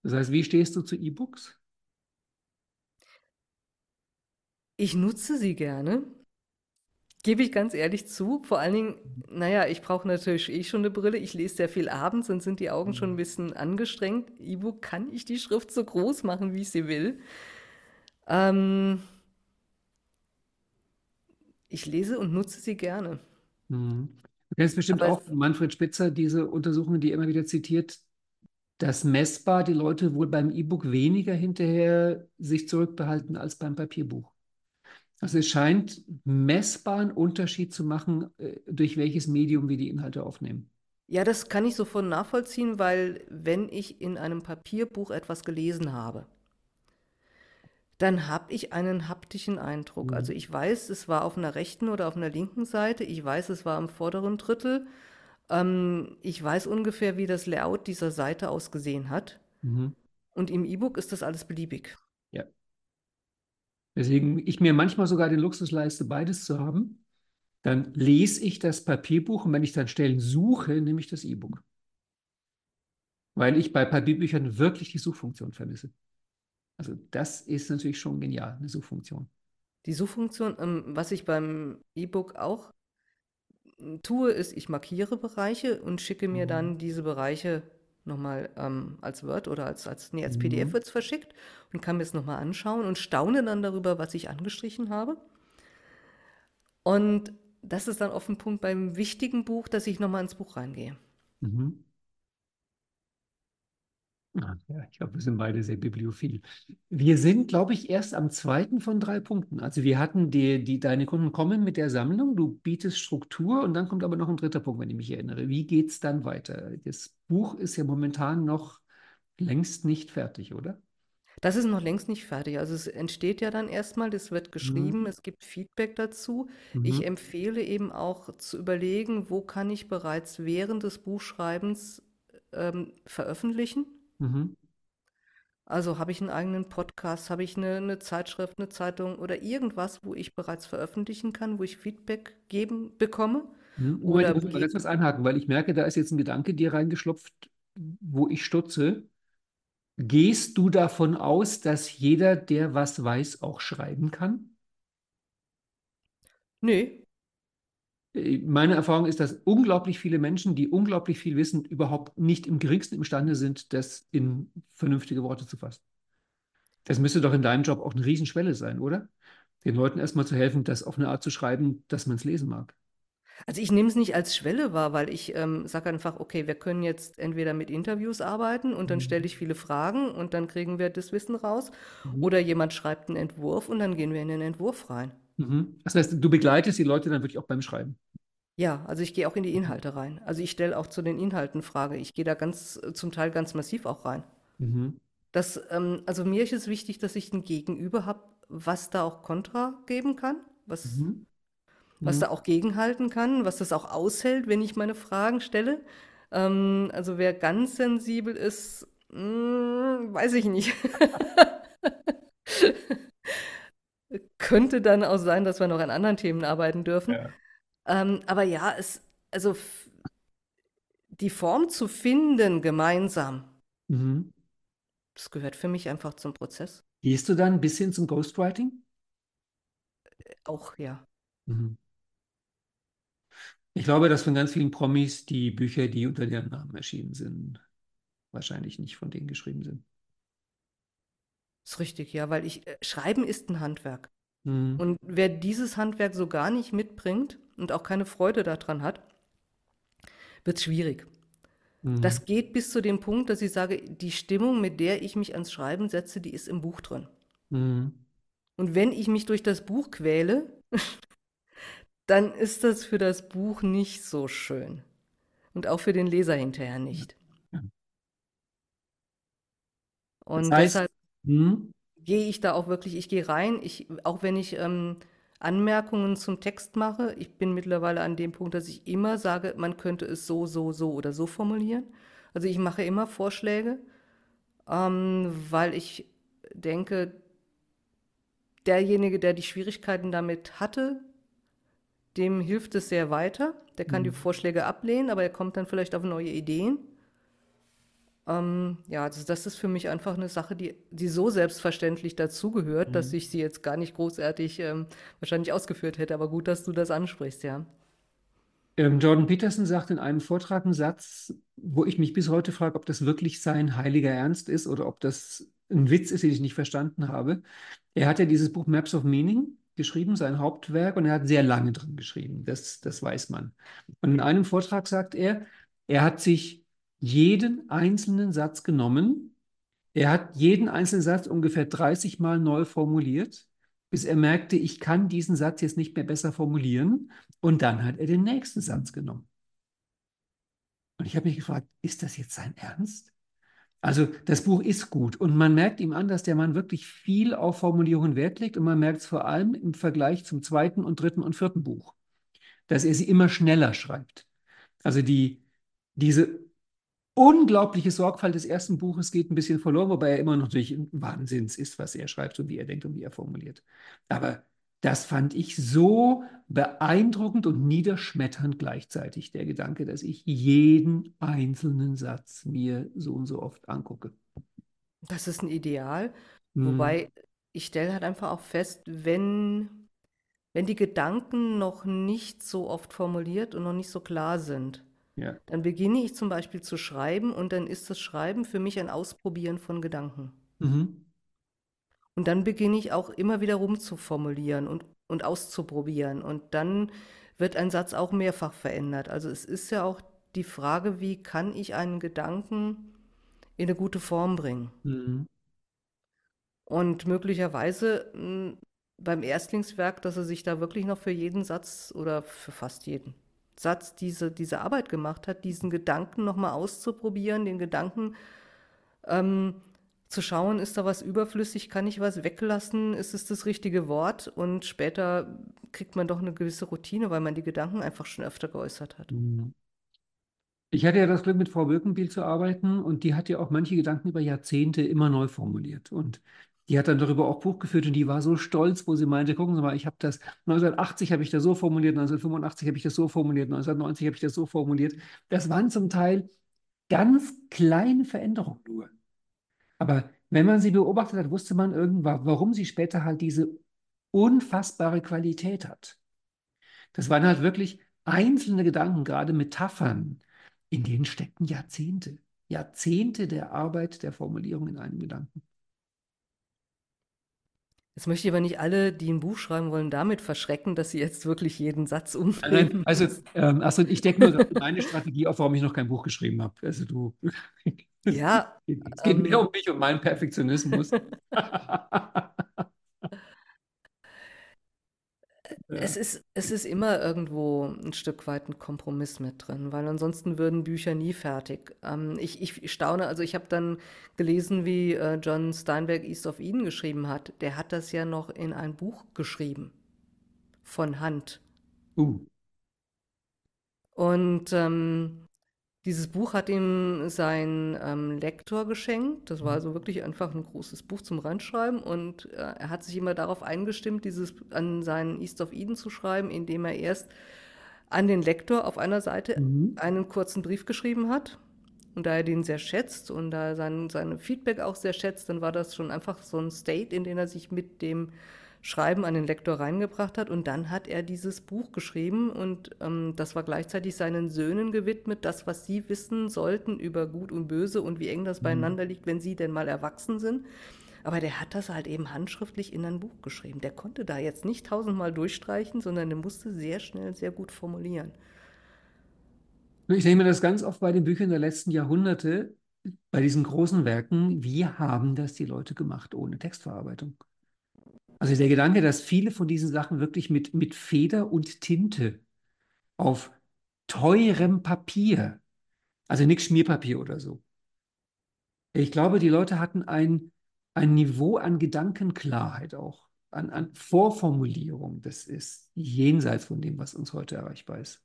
Das heißt, wie stehst du zu E-Books? Ich nutze sie gerne, gebe ich ganz ehrlich zu. Vor allen Dingen, naja, ich brauche natürlich eh schon eine Brille. Ich lese sehr viel abends, dann sind die Augen schon ein bisschen angestrengt. E-Book kann ich die Schrift so groß machen, wie ich sie will. Ähm, ich lese und nutze sie gerne. Mhm. Du kennst bestimmt Aber auch von Manfred Spitzer diese Untersuchungen, die er immer wieder zitiert, dass messbar die Leute wohl beim E-Book weniger hinterher sich zurückbehalten als beim Papierbuch. Also es scheint messbar einen Unterschied zu machen, äh, durch welches Medium wir die Inhalte aufnehmen. Ja, das kann ich sofort nachvollziehen, weil wenn ich in einem Papierbuch etwas gelesen habe, dann habe ich einen haptischen Eindruck. Mhm. Also ich weiß, es war auf einer rechten oder auf einer linken Seite. Ich weiß, es war im vorderen Drittel. Ähm, ich weiß ungefähr, wie das Layout dieser Seite ausgesehen hat. Mhm. Und im E-Book ist das alles beliebig. Ja. Deswegen ich mir manchmal sogar den Luxus leiste, beides zu haben. Dann lese ich das Papierbuch und wenn ich dann Stellen suche, nehme ich das E-Book. Weil ich bei Papierbüchern wirklich die Suchfunktion vermisse. Also das ist natürlich schon genial, eine Suchfunktion. Die Suchfunktion, ähm, was ich beim E-Book auch tue, ist, ich markiere Bereiche und schicke mir Mhm. dann diese Bereiche nochmal ähm, als Word oder als, als, nee, als Mhm. PDF wird es verschickt und kann mir es nochmal anschauen und staune dann darüber, was ich angestrichen habe. Und das ist dann oft ein Punkt beim wichtigen Buch, dass ich nochmal ins Buch reingehe. Mhm. Ah, Ja, ich glaube, wir sind beide sehr bibliophil. Wir sind, glaube ich, erst am zweiten von drei Punkten. Also wir hatten die, die, deine Kunden kommen mit der Sammlung, du bietest Struktur und dann kommt aber noch ein dritter Punkt, wenn ich mich erinnere. Wie geht es dann weiter? Das Buch ist ja momentan noch längst nicht fertig, oder? Das ist noch längst nicht fertig. Also es entsteht ja dann erstmal, das wird geschrieben, Mhm. es gibt Feedback dazu. Mhm. Ich empfehle eben auch zu überlegen, wo kann ich bereits während des Buchschreibens ähm, veröffentlichen. Mhm. Also habe ich einen eigenen Podcast, habe ich eine, eine Zeitschrift, eine Zeitung oder irgendwas, wo ich bereits veröffentlichen kann, wo ich Feedback geben bekomme. Mhm. Moment, Oder ich muss mal ganz kurz einhaken, weil ich merke, da ist jetzt ein Gedanke dir reingeschlopft, wo ich stutze. Gehst du davon aus, dass jeder, der was weiß, auch schreiben kann? nee, Meine Erfahrung ist, dass unglaublich viele Menschen, die unglaublich viel wissen, überhaupt nicht im geringsten imstande sind, das in vernünftige Worte zu fassen. Das müsste doch in deinem Job auch eine Riesenschwelle sein, oder? Den Leuten erstmal zu helfen, das auf eine Art zu schreiben, dass man es lesen mag. Also ich nehme es nicht als Schwelle wahr, weil ich ähm, sage einfach, okay, wir können jetzt entweder mit Interviews arbeiten und dann stelle ich viele Fragen und dann kriegen wir das Wissen raus. Mhm. Oder jemand schreibt einen Entwurf und dann gehen wir in den Entwurf rein. Mhm. Das heißt, du begleitest die Leute dann wirklich auch beim Schreiben. Ja, also ich gehe auch in die Inhalte rein. Also ich stelle auch zu den Inhalten Frage. Ich gehe da ganz, äh, zum Teil ganz massiv auch rein. Mhm. Das, ähm, also mir ist es wichtig, dass ich ein Gegenüber habe, was da auch Kontra geben kann, was, Mhm. was Mhm. da auch gegenhalten kann, was das auch aushält, wenn ich meine Fragen stelle. Ähm, also wer ganz sensibel ist, mm, weiß ich nicht. Könnte dann auch sein, dass wir noch an anderen Themen arbeiten dürfen. Ja. Ähm, aber ja, es, also die Form zu finden gemeinsam, Mhm. das gehört für mich einfach zum Prozess. Gehst du dann ein bisschen zum Ghostwriting? Auch, ja. Mhm. Ich glaube, dass von ganz vielen Promis die Bücher, die unter deren Namen erschienen sind, wahrscheinlich nicht von denen geschrieben sind. Ist richtig, ja, weil ich, äh, Schreiben ist ein Handwerk. Mhm. Und wer dieses Handwerk so gar nicht mitbringt und auch keine Freude daran hat, wird es schwierig. Mhm. Das geht bis zu dem Punkt, dass ich sage, die Stimmung, mit der ich mich ans Schreiben setze, die ist im Buch drin. Mhm. Und wenn ich mich durch das Buch quäle, dann ist das für das Buch nicht so schön. Und auch für den Leser hinterher nicht. Und Das heißt, deshalb mhm. Gehe ich da auch wirklich, ich gehe rein, ich, auch wenn ich ähm, Anmerkungen zum Text mache. Ich bin mittlerweile an dem Punkt, dass ich immer sage, man könnte es so, so, so oder so formulieren. Also ich mache immer Vorschläge, ähm, weil ich denke, derjenige, der die Schwierigkeiten damit hatte, dem hilft es sehr weiter. Der kann mhm. die Vorschläge ablehnen, aber er kommt dann vielleicht auf neue Ideen. Ähm, ja, also das ist für mich einfach eine Sache, die, die so selbstverständlich dazugehört, mhm. dass ich sie jetzt gar nicht großartig ähm, wahrscheinlich ausgeführt hätte. Aber gut, dass du das ansprichst, ja. Ähm, Jordan Peterson sagt in einem Vortrag einen Satz, wo ich mich bis heute frage, ob das wirklich sein heiliger Ernst ist oder ob das ein Witz ist, den ich nicht verstanden habe. Er hat ja dieses Buch Maps of Meaning geschrieben, sein Hauptwerk, und er hat sehr lange drin geschrieben. Das, das weiß man. Und in einem Vortrag sagt er, er hat sich jeden einzelnen Satz genommen. Er hat jeden einzelnen Satz ungefähr 30 Mal neu formuliert, bis er merkte, ich kann diesen Satz jetzt nicht mehr besser formulieren. Und dann hat er den nächsten Satz genommen. Und ich habe mich gefragt, ist das jetzt sein Ernst? Also das Buch ist gut und man merkt ihm an, dass der Mann wirklich viel auf Formulierungen Wert legt und man merkt es vor allem im Vergleich zum zweiten und dritten und vierten Buch, dass er sie immer schneller schreibt. Also die, diese unglaubliche Sorgfalt des ersten Buches geht ein bisschen verloren, wobei er immer noch natürlich Wahnsinns ist, was er schreibt und wie er denkt und wie er formuliert. Aber das fand ich so beeindruckend und niederschmetternd gleichzeitig, der Gedanke, dass ich jeden einzelnen Satz mir so und so oft angucke. Das ist ein Ideal. Mhm. Wobei ich stelle halt einfach auch fest, wenn, wenn die Gedanken noch nicht so oft formuliert und noch nicht so klar sind, ja. dann beginne ich zum Beispiel zu schreiben und dann ist das Schreiben für mich ein Ausprobieren von Gedanken. Mhm. Und dann beginne ich auch immer wieder rumzuformulieren und, und auszuprobieren. Und dann wird ein Satz auch mehrfach verändert. Also es ist ja auch die Frage, wie kann ich einen Gedanken in eine gute Form bringen. Mhm. Und möglicherweise mh, hm, beim Erstlingswerk, dass er sich da wirklich noch für jeden Satz oder für fast jeden Satz diese, diese Arbeit gemacht hat, diesen Gedanken nochmal auszuprobieren, den Gedanken ähm, zu schauen, ist da was überflüssig, kann ich was weglassen, ist es das richtige Wort und später kriegt man doch eine gewisse Routine, weil man die Gedanken einfach schon öfter geäußert hat. Mhm. Ich hatte ja das Glück, mit Frau Birkenbiel zu arbeiten und die hat ja auch manche Gedanken über Jahrzehnte immer neu formuliert. Und die hat dann darüber auch Buch geführt und die war so stolz, wo sie meinte, gucken Sie mal, ich habe das 1980 habe ich das so formuliert, 1985 habe ich das so formuliert, 1990 habe ich das so formuliert. Das waren zum Teil ganz kleine Veränderungen nur. Aber wenn man sie beobachtet hat, wusste man irgendwann, warum sie später halt diese unfassbare Qualität hat. Das waren halt wirklich einzelne Gedanken, gerade Metaphern, in denen steckten Jahrzehnte. Jahrzehnte der Arbeit der Formulierung in einem Gedanken. Jetzt möchte ich aber nicht alle, die ein Buch schreiben wollen, damit verschrecken, dass sie jetzt wirklich jeden Satz umdrehen. Also, ähm, also ich denke nur meine Strategie auf, warum ich noch kein Buch geschrieben habe. Also du. Ja. es geht ähm, mehr um mich und meinen Perfektionismus. Es ist, es ist immer irgendwo ein Stück weit ein Kompromiss mit drin, weil ansonsten würden Bücher nie fertig. Ähm, ich, ich staune, also ich habe dann gelesen, wie äh, John Steinbeck East of Eden geschrieben hat. Der hat das ja noch in ein Buch geschrieben. Von Hand. Uh. Und ähm, dieses Buch hat ihm sein ähm, Lektor geschenkt. Das war mhm. also wirklich einfach ein großes Buch zum Reinschreiben. Und äh, er hat sich immer darauf eingestimmt, dieses an seinen East of Eden zu schreiben, indem er erst an den Lektor auf einer Seite mhm. einen kurzen Brief geschrieben hat. Und da er den sehr schätzt und da er sein, sein Feedback auch sehr schätzt, dann war das schon einfach so ein State, in den er sich mit dem Schreiben an den Lektor reingebracht hat. Und dann hat er dieses Buch geschrieben und ähm, das war gleichzeitig seinen Söhnen gewidmet, das, was sie wissen sollten über Gut und Böse und wie eng das mhm. beieinander liegt, wenn sie denn mal erwachsen sind. Aber der hat das halt eben handschriftlich in ein Buch geschrieben. Der konnte da jetzt nicht tausendmal durchstreichen, sondern der musste sehr schnell, sehr gut formulieren. Ich nehme das ganz oft bei den Büchern der letzten Jahrhunderte, bei diesen großen Werken, wie haben das die Leute gemacht ohne Textverarbeitung? Also der Gedanke, dass viele von diesen Sachen wirklich mit, mit Feder und Tinte auf teurem Papier, also nichts Schmierpapier oder so. Ich glaube, die Leute hatten ein, ein Niveau an Gedankenklarheit auch. an, an Vorformulierung, das ist jenseits von dem, was uns heute erreichbar ist.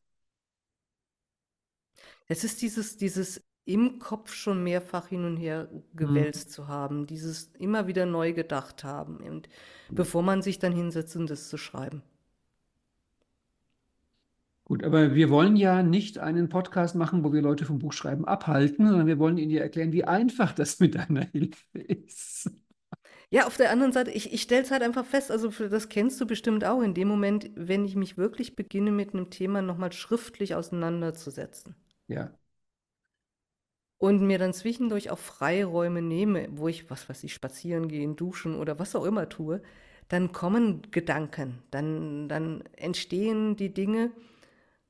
Es ist dieses, dieses im Kopf schon mehrfach hin und her gewälzt mhm. zu haben, dieses immer wieder neu gedacht haben, und bevor man sich dann hinsetzt, um das zu schreiben. Gut, aber wir wollen ja nicht einen Podcast machen, wo wir Leute vom Buchschreiben abhalten, sondern wir wollen ihnen ja erklären, wie einfach das mit deiner Hilfe ist. Ja, auf der anderen Seite, ich, ich stelle es halt einfach fest, also das kennst du bestimmt auch, in dem Moment, wenn ich mich wirklich beginne, mit einem Thema nochmal schriftlich auseinanderzusetzen. Ja. Und mir dann zwischendurch auch Freiräume nehme, wo ich, was weiß ich, spazieren gehen, duschen oder was auch immer tue, dann kommen Gedanken, dann, dann entstehen die Dinge,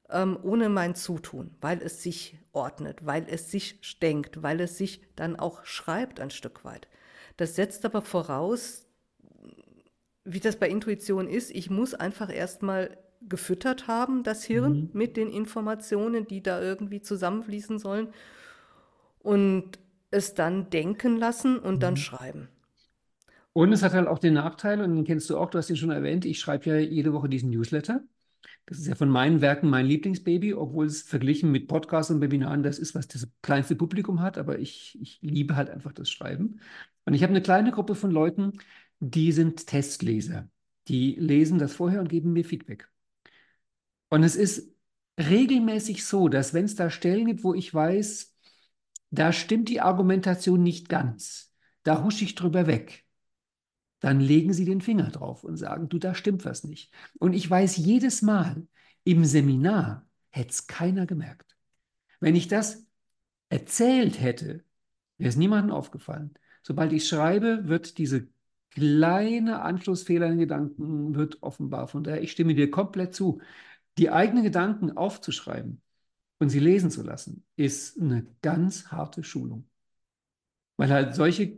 ähm, ohne mein Zutun, weil es sich ordnet, weil es sich denkt, weil es sich dann auch schreibt ein Stück weit. Das setzt aber voraus, wie das bei Intuition ist, ich muss einfach erstmal gefüttert haben, das Hirn, mhm. mit den Informationen, die da irgendwie zusammenfließen sollen und es dann denken lassen und mhm. dann schreiben. Und es hat halt auch den Nachteil, und den kennst du auch, du hast ihn schon erwähnt, ich schreibe ja jede Woche diesen Newsletter. Das ist ja von meinen Werken mein Lieblingsbaby, obwohl es verglichen mit Podcasts und Webinaren das ist, was das kleinste Publikum hat. Aber ich, ich liebe halt einfach das Schreiben. Und ich habe eine kleine Gruppe von Leuten, die sind Testleser. Die lesen das vorher und geben mir Feedback. Und es ist regelmäßig so, dass wenn es da Stellen gibt, wo ich weiß, da stimmt die Argumentation nicht ganz, da husche ich drüber weg dann legen sie den Finger drauf und sagen, du, da stimmt was nicht. Und ich weiß jedes Mal, im Seminar hätte es keiner gemerkt. Wenn ich das erzählt hätte, wäre es niemandem aufgefallen. Sobald ich schreibe, wird diese kleine Anschlussfehler in Gedanken wird offenbar. Von daher, ich stimme dir komplett zu. Die eigenen Gedanken aufzuschreiben und sie lesen zu lassen, ist eine ganz harte Schulung. Weil halt solche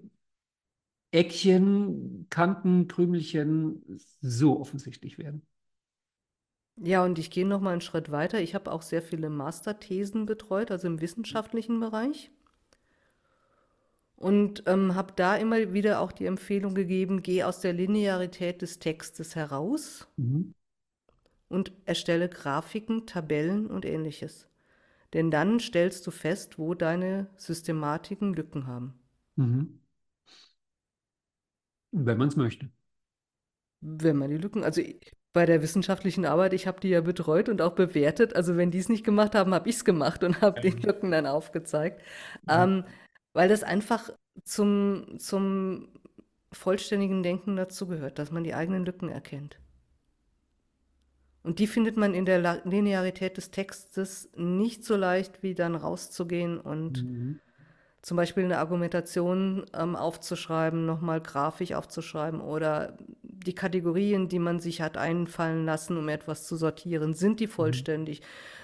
Eckchen, Kanten, Krümelchen so offensichtlich werden. Ja, und ich gehe noch mal einen Schritt weiter. Ich habe auch sehr viele Masterthesen betreut, also im wissenschaftlichen Bereich. Und ähm, habe da immer wieder auch die Empfehlung gegeben, geh aus der Linearität des Textes heraus mhm. und erstelle Grafiken, Tabellen und ähnliches. Denn dann stellst du fest, wo deine Systematiken Lücken haben. Mhm. Wenn man es möchte. Wenn man die Lücken, also bei der wissenschaftlichen Arbeit, ich habe die ja betreut und auch bewertet. Also wenn die es nicht gemacht haben, habe ich es gemacht und habe die Lücken dann aufgezeigt. Ja. Ähm, weil das einfach zum, zum vollständigen Denken dazugehört, dass man die eigenen Lücken erkennt. Und die findet man in der Linearität des Textes nicht so leicht, wie dann rauszugehen und mhm zum Beispiel eine Argumentation ähm, aufzuschreiben, nochmal grafisch aufzuschreiben oder die Kategorien, die man sich hat einfallen lassen, um etwas zu sortieren, sind die mhm. vollständig?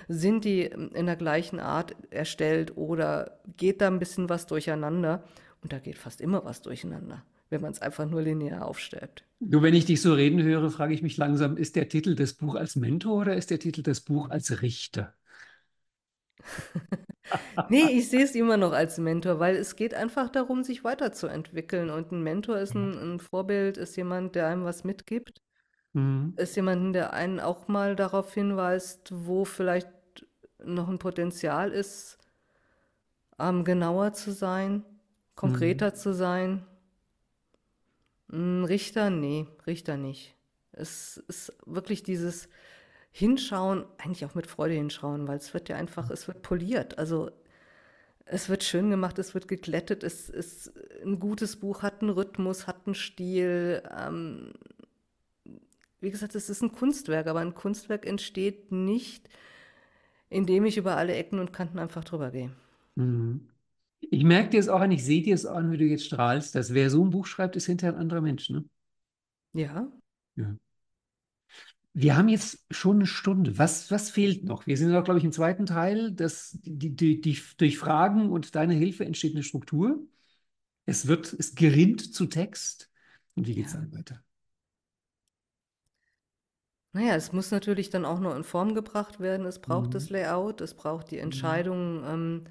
Mhm. Sind die ähm, in der gleichen Art erstellt oder geht da ein bisschen was durcheinander? Und da geht fast immer was durcheinander, wenn man es einfach nur linear aufstellt. Du, wenn ich dich so reden höre, frage ich mich langsam, ist der Titel des Buch als Mentor oder ist der Titel des Buch als Richter? nee, ich sehe es immer noch als Mentor, weil es geht einfach darum, sich weiterzuentwickeln. Und ein Mentor ist ein, ein Vorbild, ist jemand, der einem was mitgibt. Mhm. Ist jemand, der einen auch mal darauf hinweist, wo vielleicht noch ein Potenzial ist, ähm, genauer zu sein, konkreter mhm. zu sein. Ein Richter, nee, Richter nicht. Es ist wirklich dieses, hinschauen, eigentlich auch mit Freude hinschauen, weil es wird ja einfach, es wird poliert. Also es wird schön gemacht, es wird geglättet, es ist ein gutes Buch, hat einen Rhythmus, hat einen Stil. Ähm, wie gesagt, es ist ein Kunstwerk, aber ein Kunstwerk entsteht nicht, indem ich über alle Ecken und Kanten einfach drüber gehe. Mhm. Ich merke dir es auch an, ich sehe dir es an, wie du jetzt strahlst, dass wer so ein Buch schreibt, ist hinterher ein anderer Mensch, ne? Ja. Ja. Wir haben jetzt schon eine Stunde. Was, was fehlt noch? Wir sind noch, glaube ich, im zweiten Teil. Das, die, die, die, durch Fragen und deine Hilfe entsteht eine Struktur. Es wird, es gerinnt zu Text. Und wie geht es ja. dann weiter? Naja, es muss natürlich dann auch noch in Form gebracht werden. Es braucht mhm. das Layout, es braucht die mhm. Entscheidung, ähm,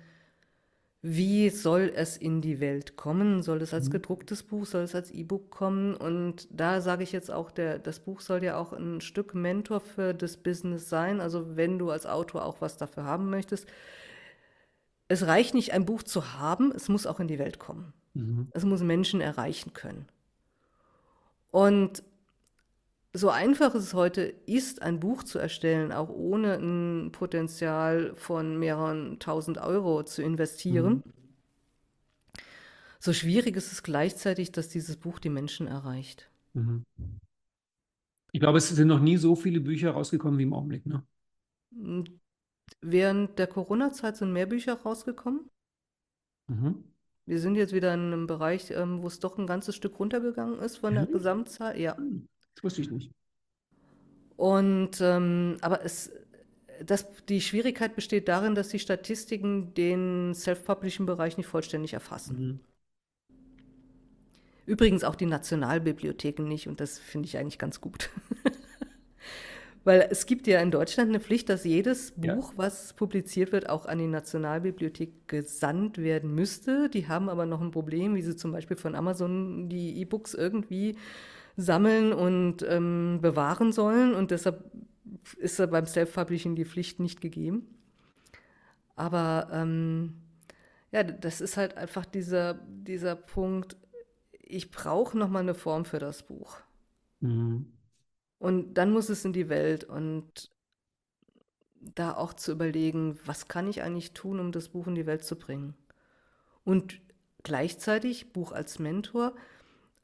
wie soll es in die Welt kommen? Soll es als mhm. gedrucktes Buch, soll es als E-Book kommen? Und da sage ich jetzt auch, der, das Buch soll ja auch ein Stück Mentor für das Business sein. Also wenn du als Autor auch was dafür haben möchtest. Es reicht nicht, ein Buch zu haben, es muss auch in die Welt kommen. Mhm. Es muss Menschen erreichen können. Und so einfach es heute ist, ein Buch zu erstellen, auch ohne ein Potenzial von mehreren tausend Euro zu investieren, mhm. so schwierig ist es gleichzeitig, dass dieses Buch die Menschen erreicht. Mhm. Ich glaube, es sind noch nie so viele Bücher rausgekommen wie im Augenblick, ne? Während der Corona-Zeit sind mehr Bücher rausgekommen. Mhm. Wir sind jetzt wieder in einem Bereich, ähm, wo es doch ein ganzes Stück runtergegangen ist von der Gesamtzahl. Ja. Das wusste ich nicht. Und ähm, aber es, das, die Schwierigkeit besteht darin, dass die Statistiken den Self-Publishing-Bereich nicht vollständig erfassen. Mhm. Übrigens auch die Nationalbibliotheken nicht, und das finde ich eigentlich ganz gut. Weil es gibt ja in Deutschland eine Pflicht, dass jedes Buch, ja. was publiziert wird, auch an die Nationalbibliothek gesandt werden müsste. Die haben aber noch ein Problem, wie sie zum Beispiel von Amazon die E-Books irgendwie sammeln und ähm, bewahren sollen. Und deshalb ist da beim Self-Publishing die Pflicht nicht gegeben. Aber ähm, ja, das ist halt einfach dieser, dieser Punkt, ich brauche nochmal eine Form für das Buch. Mhm. Und dann muss es in die Welt und da auch zu überlegen, was kann ich eigentlich tun, um das Buch in die Welt zu bringen. Und gleichzeitig, Buch als Mentor,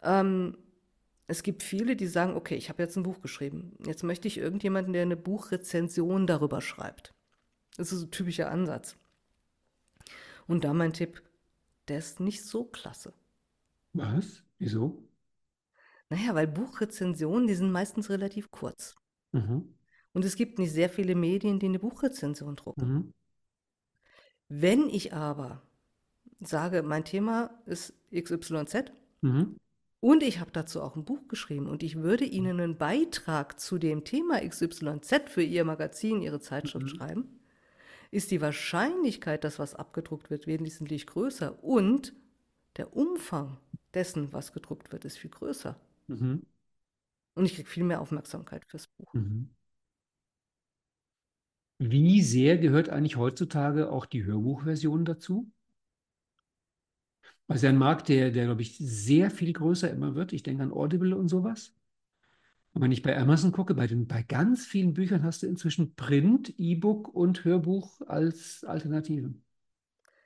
ähm, es gibt viele, die sagen, okay, ich habe jetzt ein Buch geschrieben. Jetzt möchte ich irgendjemanden, der eine Buchrezension darüber schreibt. Das ist ein typischer Ansatz. Und da mein Tipp, der ist nicht so klasse. Was? Wieso? Naja, weil Buchrezensionen, die sind meistens relativ kurz. Mhm. Und es gibt nicht sehr viele Medien, die eine Buchrezension drucken. Mhm. Wenn ich aber sage, mein Thema ist XYZ, mhm. Und ich habe dazu auch ein Buch geschrieben und ich würde Ihnen einen Beitrag zu dem Thema XYZ für Ihr Magazin, Ihre Zeitschrift mhm. schreiben. Ist die Wahrscheinlichkeit, dass was abgedruckt wird, wesentlich größer und der Umfang dessen, was gedruckt wird, ist viel größer. Mhm. Und ich kriege viel mehr Aufmerksamkeit fürs Buch. Mhm. Wie sehr gehört eigentlich heutzutage auch die Hörbuchversion dazu? Also ein Markt, der, der, glaube ich, sehr viel größer immer wird. Ich denke an Audible und sowas. Und wenn ich bei Amazon gucke, bei, den, bei ganz vielen Büchern hast du inzwischen Print, E-Book und Hörbuch als Alternative.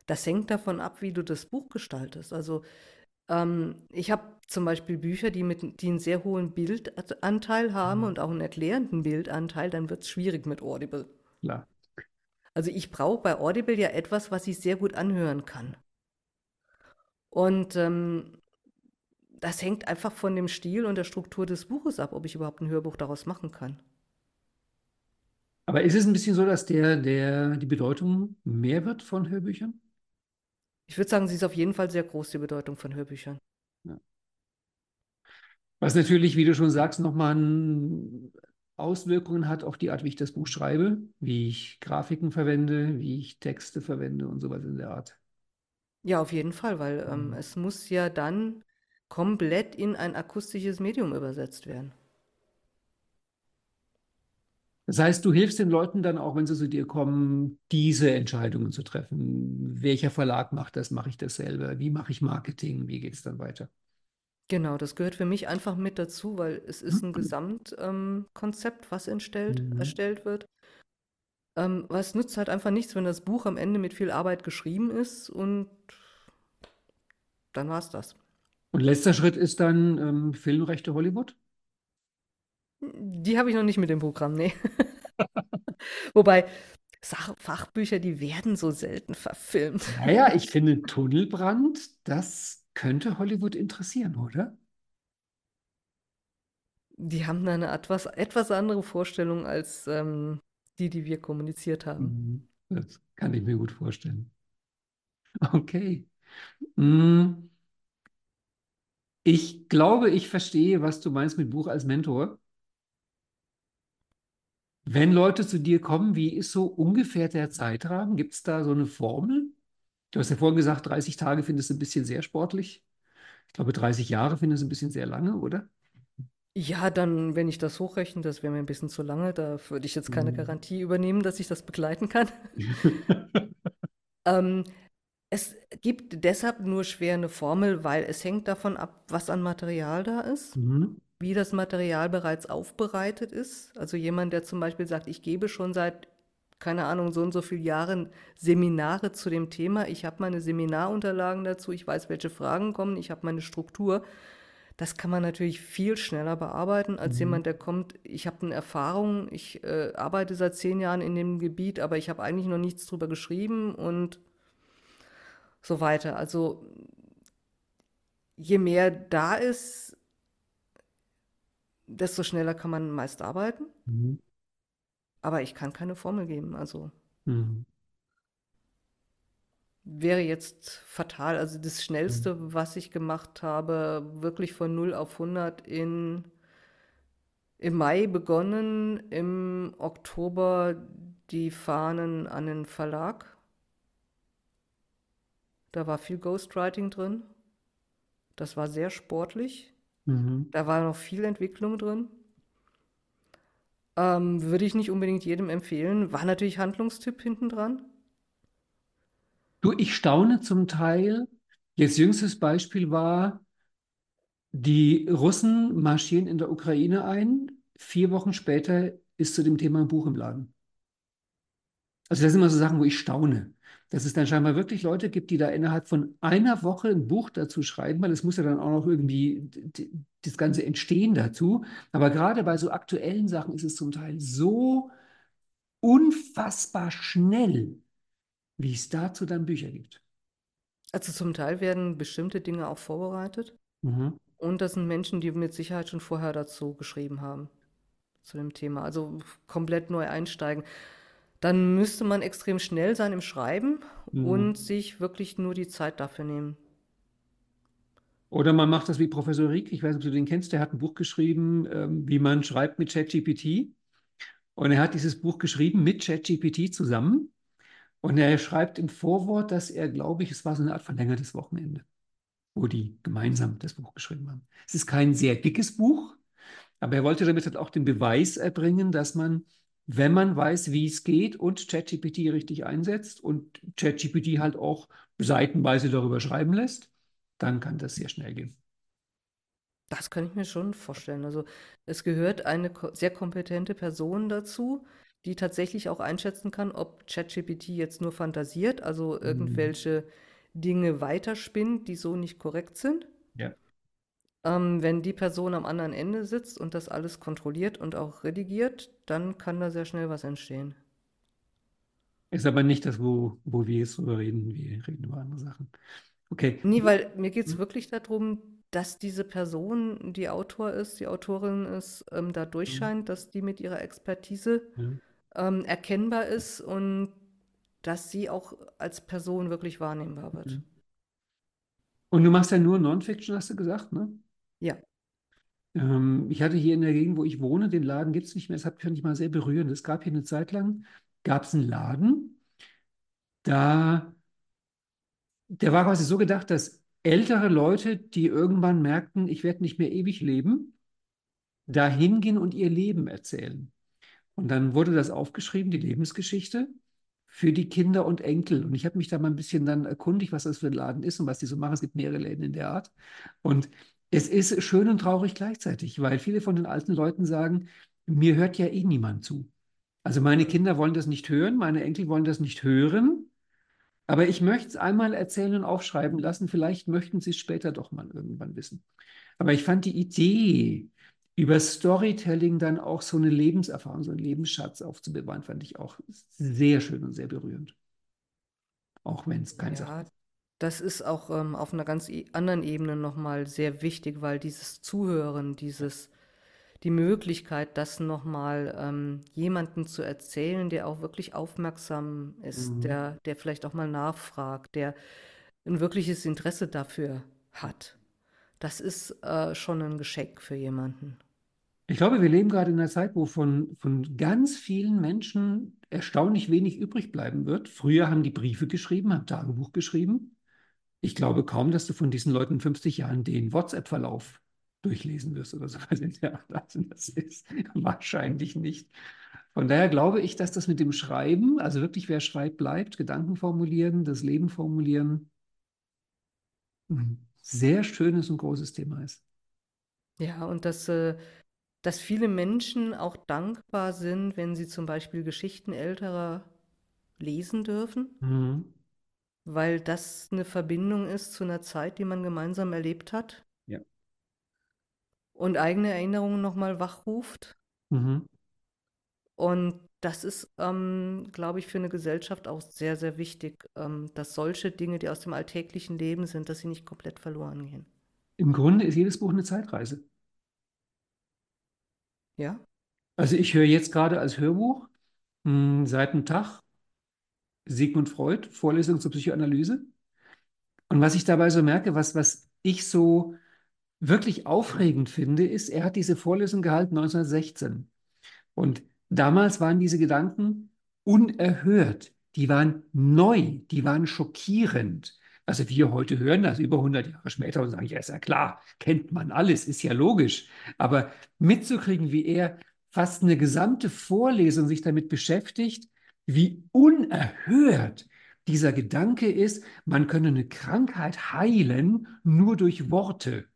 Das hängt davon ab, wie du das Buch gestaltest. Also ähm, ich habe zum Beispiel Bücher, die, mit, die einen sehr hohen Bildanteil haben mhm. und auch einen erklärenden Bildanteil, dann wird es schwierig mit Audible. Klar. Also ich brauche bei Audible ja etwas, was ich sehr gut anhören kann. Und ähm, das hängt einfach von dem Stil und der Struktur des Buches ab, ob ich überhaupt ein Hörbuch daraus machen kann. Aber ist es ein bisschen so, dass der, der, die Bedeutung mehr wird von Hörbüchern? Ich würde sagen, sie ist auf jeden Fall sehr groß, die Bedeutung von Hörbüchern. Ja. Was natürlich, wie du schon sagst, nochmal Auswirkungen hat auf die Art, wie ich das Buch schreibe, wie ich Grafiken verwende, wie ich Texte verwende und sowas in der Art. Ja, auf jeden Fall, weil ähm, mhm. es muss ja dann komplett in ein akustisches Medium übersetzt werden. Das heißt, du hilfst den Leuten dann auch, wenn sie zu dir kommen, diese Entscheidungen zu treffen. Welcher Verlag macht das? Mache ich das selber? Wie mache ich Marketing? Wie geht es dann weiter? Genau, das gehört für mich einfach mit dazu, weil es ist ein Gesamtkonzept, ähm, was entstellt, mhm. erstellt wird. Ähm, weil es nützt halt einfach nichts, wenn das Buch am Ende mit viel Arbeit geschrieben ist und dann war es das. Und letzter Schritt ist dann ähm, Filmrechte Hollywood? Die habe ich noch nicht mit dem Programm, nee. Wobei, Fachbücher, die werden so selten verfilmt. Naja, ich finde Tunnelbrand, das könnte Hollywood interessieren, oder? Die haben da eine etwas, etwas andere Vorstellung als ähm, die, die wir kommuniziert haben. Mhm. Das kann ich mir gut vorstellen. Okay. Mm. Ich glaube, ich verstehe, was du meinst mit Buch als Mentor. Wenn Leute zu dir kommen, wie ist so ungefähr der Zeitrahmen? Gibt es da so eine Formel? Du hast ja vorhin gesagt, 30 Tage findest du ein bisschen sehr sportlich. Ich glaube, 30 Jahre findest du ein bisschen sehr lange, oder? Ja, dann, wenn ich das hochrechne, das wäre mir ein bisschen zu lange. Da würde ich jetzt keine Mhm. Garantie übernehmen, dass ich das begleiten kann. ähm, es gibt deshalb nur schwer eine Formel, weil es hängt davon ab, was an Material da ist, Mhm. wie das Material bereits aufbereitet ist. Also jemand, der zum Beispiel sagt, ich gebe schon seit, keine Ahnung, so und so vielen Jahren Seminare zu dem Thema, ich habe meine Seminarunterlagen dazu, ich weiß, welche Fragen kommen, ich habe meine Struktur. Das kann man natürlich viel schneller bearbeiten als Mhm. jemand, der kommt, ich habe eine Erfahrung, ich äh, arbeite seit zehn Jahren in dem Gebiet, aber ich habe eigentlich noch nichts drüber geschrieben und so weiter. Also je mehr da ist, desto schneller kann man meist arbeiten. Mhm. Aber ich kann keine Formel geben. Also Mhm. Wäre jetzt fatal. Also das Mhm. Schnellste, was ich gemacht habe, wirklich von 0 auf 100 in, im Mai begonnen, im Oktober die Fahnen an den Verlag. Da war viel Ghostwriting drin. Das war sehr sportlich. Mhm. Da war noch viel Entwicklung drin. Ähm, würde ich nicht unbedingt jedem empfehlen. War natürlich Handlungstyp hinten dran. Du, ich staune zum Teil. Jetzt jüngstes Beispiel war, die Russen marschieren in der Ukraine ein. Vier Wochen später ist zu dem Thema ein Buch im Laden. Also das sind immer so Sachen, wo ich staune. Dass es dann scheinbar wirklich Leute gibt, die da innerhalb von einer Woche ein Buch dazu schreiben, weil es muss ja dann auch noch irgendwie das ganze Entstehen dazu. Aber gerade bei so aktuellen Sachen ist es zum Teil so unfassbar schnell, wie es dazu dann Bücher gibt. Also zum Teil werden bestimmte Dinge auch vorbereitet. Mhm. Und das sind Menschen, die mit Sicherheit schon vorher dazu geschrieben haben, zu dem Thema. Also komplett neu einsteigen. Dann müsste man extrem schnell sein im Schreiben Mhm. und sich wirklich nur die Zeit dafür nehmen. Oder man macht das wie Professor Rieck, ich weiß nicht, ob du den kennst, der hat ein Buch geschrieben, ähm, wie man schreibt mit ChatGPT. Und er hat dieses Buch geschrieben mit ChatGPT zusammen. Und er schreibt im Vorwort, dass er, glaube ich, es war so eine Art verlängertes Wochenende, wo die gemeinsam das Buch geschrieben haben. Es ist kein sehr dickes Buch, aber er wollte damit halt auch den Beweis erbringen, dass man, wenn man weiß, wie es geht und ChatGPT richtig einsetzt und ChatGPT halt auch seitenweise darüber schreiben lässt, dann kann das sehr schnell gehen. Das kann ich mir schon vorstellen. Also es gehört eine sehr kompetente Person dazu, die tatsächlich auch einschätzen kann, ob ChatGPT jetzt nur fantasiert, also irgendwelche Dinge weiterspinnt, die so nicht korrekt sind. Ja. Ähm, wenn die Person am anderen Ende sitzt und das alles kontrolliert und auch redigiert, dann kann da sehr schnell was entstehen. Ist aber nicht das, wo, wo wir jetzt drüber reden. Wir reden über andere Sachen. Okay. Nee, weil mir geht es Hm? wirklich darum, dass diese Person, die Autor ist, die Autorin ist, ähm, da durchscheint, dass die mit ihrer Expertise Ja. Ähm, erkennbar ist und dass sie auch als Person wirklich wahrnehmbar wird. Mhm. Und du machst ja nur Non-Fiction, hast du gesagt, ne? Ja. Ähm, ich hatte hier in der Gegend, wo ich wohne, den Laden gibt es nicht mehr. Das hat- fand ich mal sehr berührend. Es gab hier eine Zeit lang, gab es einen Laden, da, der war quasi so gedacht, dass ältere Leute, die irgendwann merkten, ich werde nicht mehr ewig leben, da hingehen und ihr Leben erzählen. Und dann wurde das aufgeschrieben, die Lebensgeschichte, für die Kinder und Enkel. Und ich habe mich da mal ein bisschen dann erkundigt, was das für ein Laden ist und was die so machen. Es gibt mehrere Läden in der Art. Und es ist schön und traurig gleichzeitig, weil viele von den alten Leuten sagen, mir hört ja eh niemand zu. Also meine Kinder wollen das nicht hören, meine Enkel wollen das nicht hören. Aber ich möchte es einmal erzählen und aufschreiben lassen. Vielleicht möchten sie es später doch mal irgendwann wissen. Aber ich fand die Idee, über Storytelling dann auch so eine Lebenserfahrung, so einen Lebensschatz aufzubewahren, fand ich auch sehr schön und sehr berührend. Auch wenn es kein Ja, Sach ist. das ist auch ähm, auf einer ganz anderen Ebene nochmal sehr wichtig, weil dieses Zuhören, dieses, die Möglichkeit, das nochmal ähm, jemandem zu erzählen, der auch wirklich aufmerksam ist, Mhm. der, der vielleicht auch mal nachfragt, der ein wirkliches Interesse dafür hat. Das ist äh, schon ein Geschenk für jemanden. Ich glaube, wir leben gerade in einer Zeit, wo von, von ganz vielen Menschen erstaunlich wenig übrig bleiben wird. Früher haben die Briefe geschrieben, haben Tagebuch geschrieben. Ich glaube kaum, dass du von diesen Leuten in 50 Jahren den WhatsApp-Verlauf durchlesen wirst oder so. Ja, das ist wahrscheinlich nicht. Von daher glaube ich, dass das mit dem Schreiben, also wirklich wer schreibt, bleibt, Gedanken formulieren, das Leben formulieren, ein sehr schönes und großes Thema ist. Ja, und dass, äh, dass viele Menschen auch dankbar sind, wenn sie zum Beispiel Geschichten älterer lesen dürfen, mhm. weil das eine Verbindung ist zu einer Zeit, die man gemeinsam erlebt hat. Ja. Und eigene Erinnerungen nochmal wachruft. Mhm. Und das ist, ähm, glaube ich, für eine Gesellschaft auch sehr, sehr wichtig, ähm, dass solche Dinge, die aus dem alltäglichen Leben sind, dass sie nicht komplett verloren gehen. Im Grunde ist jedes Buch eine Zeitreise. Ja. Also ich höre jetzt gerade als Hörbuch mh, hm, seit einem Tag Sigmund Freud, Vorlesung zur Psychoanalyse. Und was ich dabei so merke, was, was ich so wirklich aufregend finde, ist, er hat diese Vorlesung gehalten 1916. Und damals waren diese Gedanken unerhört. Die waren neu, die waren schockierend. Also wir heute hören das über 100 Jahre später und sagen, ja, ist ja klar, kennt man alles, ist ja logisch. Aber mitzukriegen, wie er fast eine gesamte Vorlesung sich damit beschäftigt, wie unerhört dieser Gedanke ist, man könne eine Krankheit heilen nur durch Worte.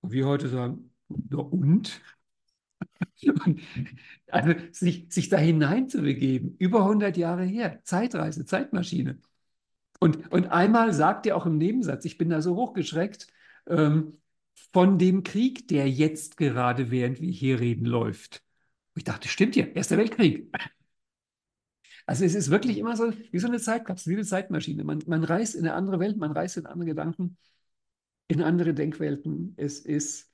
Und wir heute sagen, ja und? also sich, sich da hineinzubegeben, über 100 Jahre her, Zeitreise, Zeitmaschine. Und, und einmal sagt er auch im Nebensatz, ich bin da so hochgeschreckt, ähm, von dem Krieg, der jetzt gerade, während wir hier reden, läuft. Und ich dachte, stimmt ja, Erster Weltkrieg. Also es ist wirklich immer so, wie so eine Zeitkapsel, wie eine Zeitmaschine. Man, man reist in eine andere Welt, man reist in andere Gedanken, in andere Denkwelten. Es ist,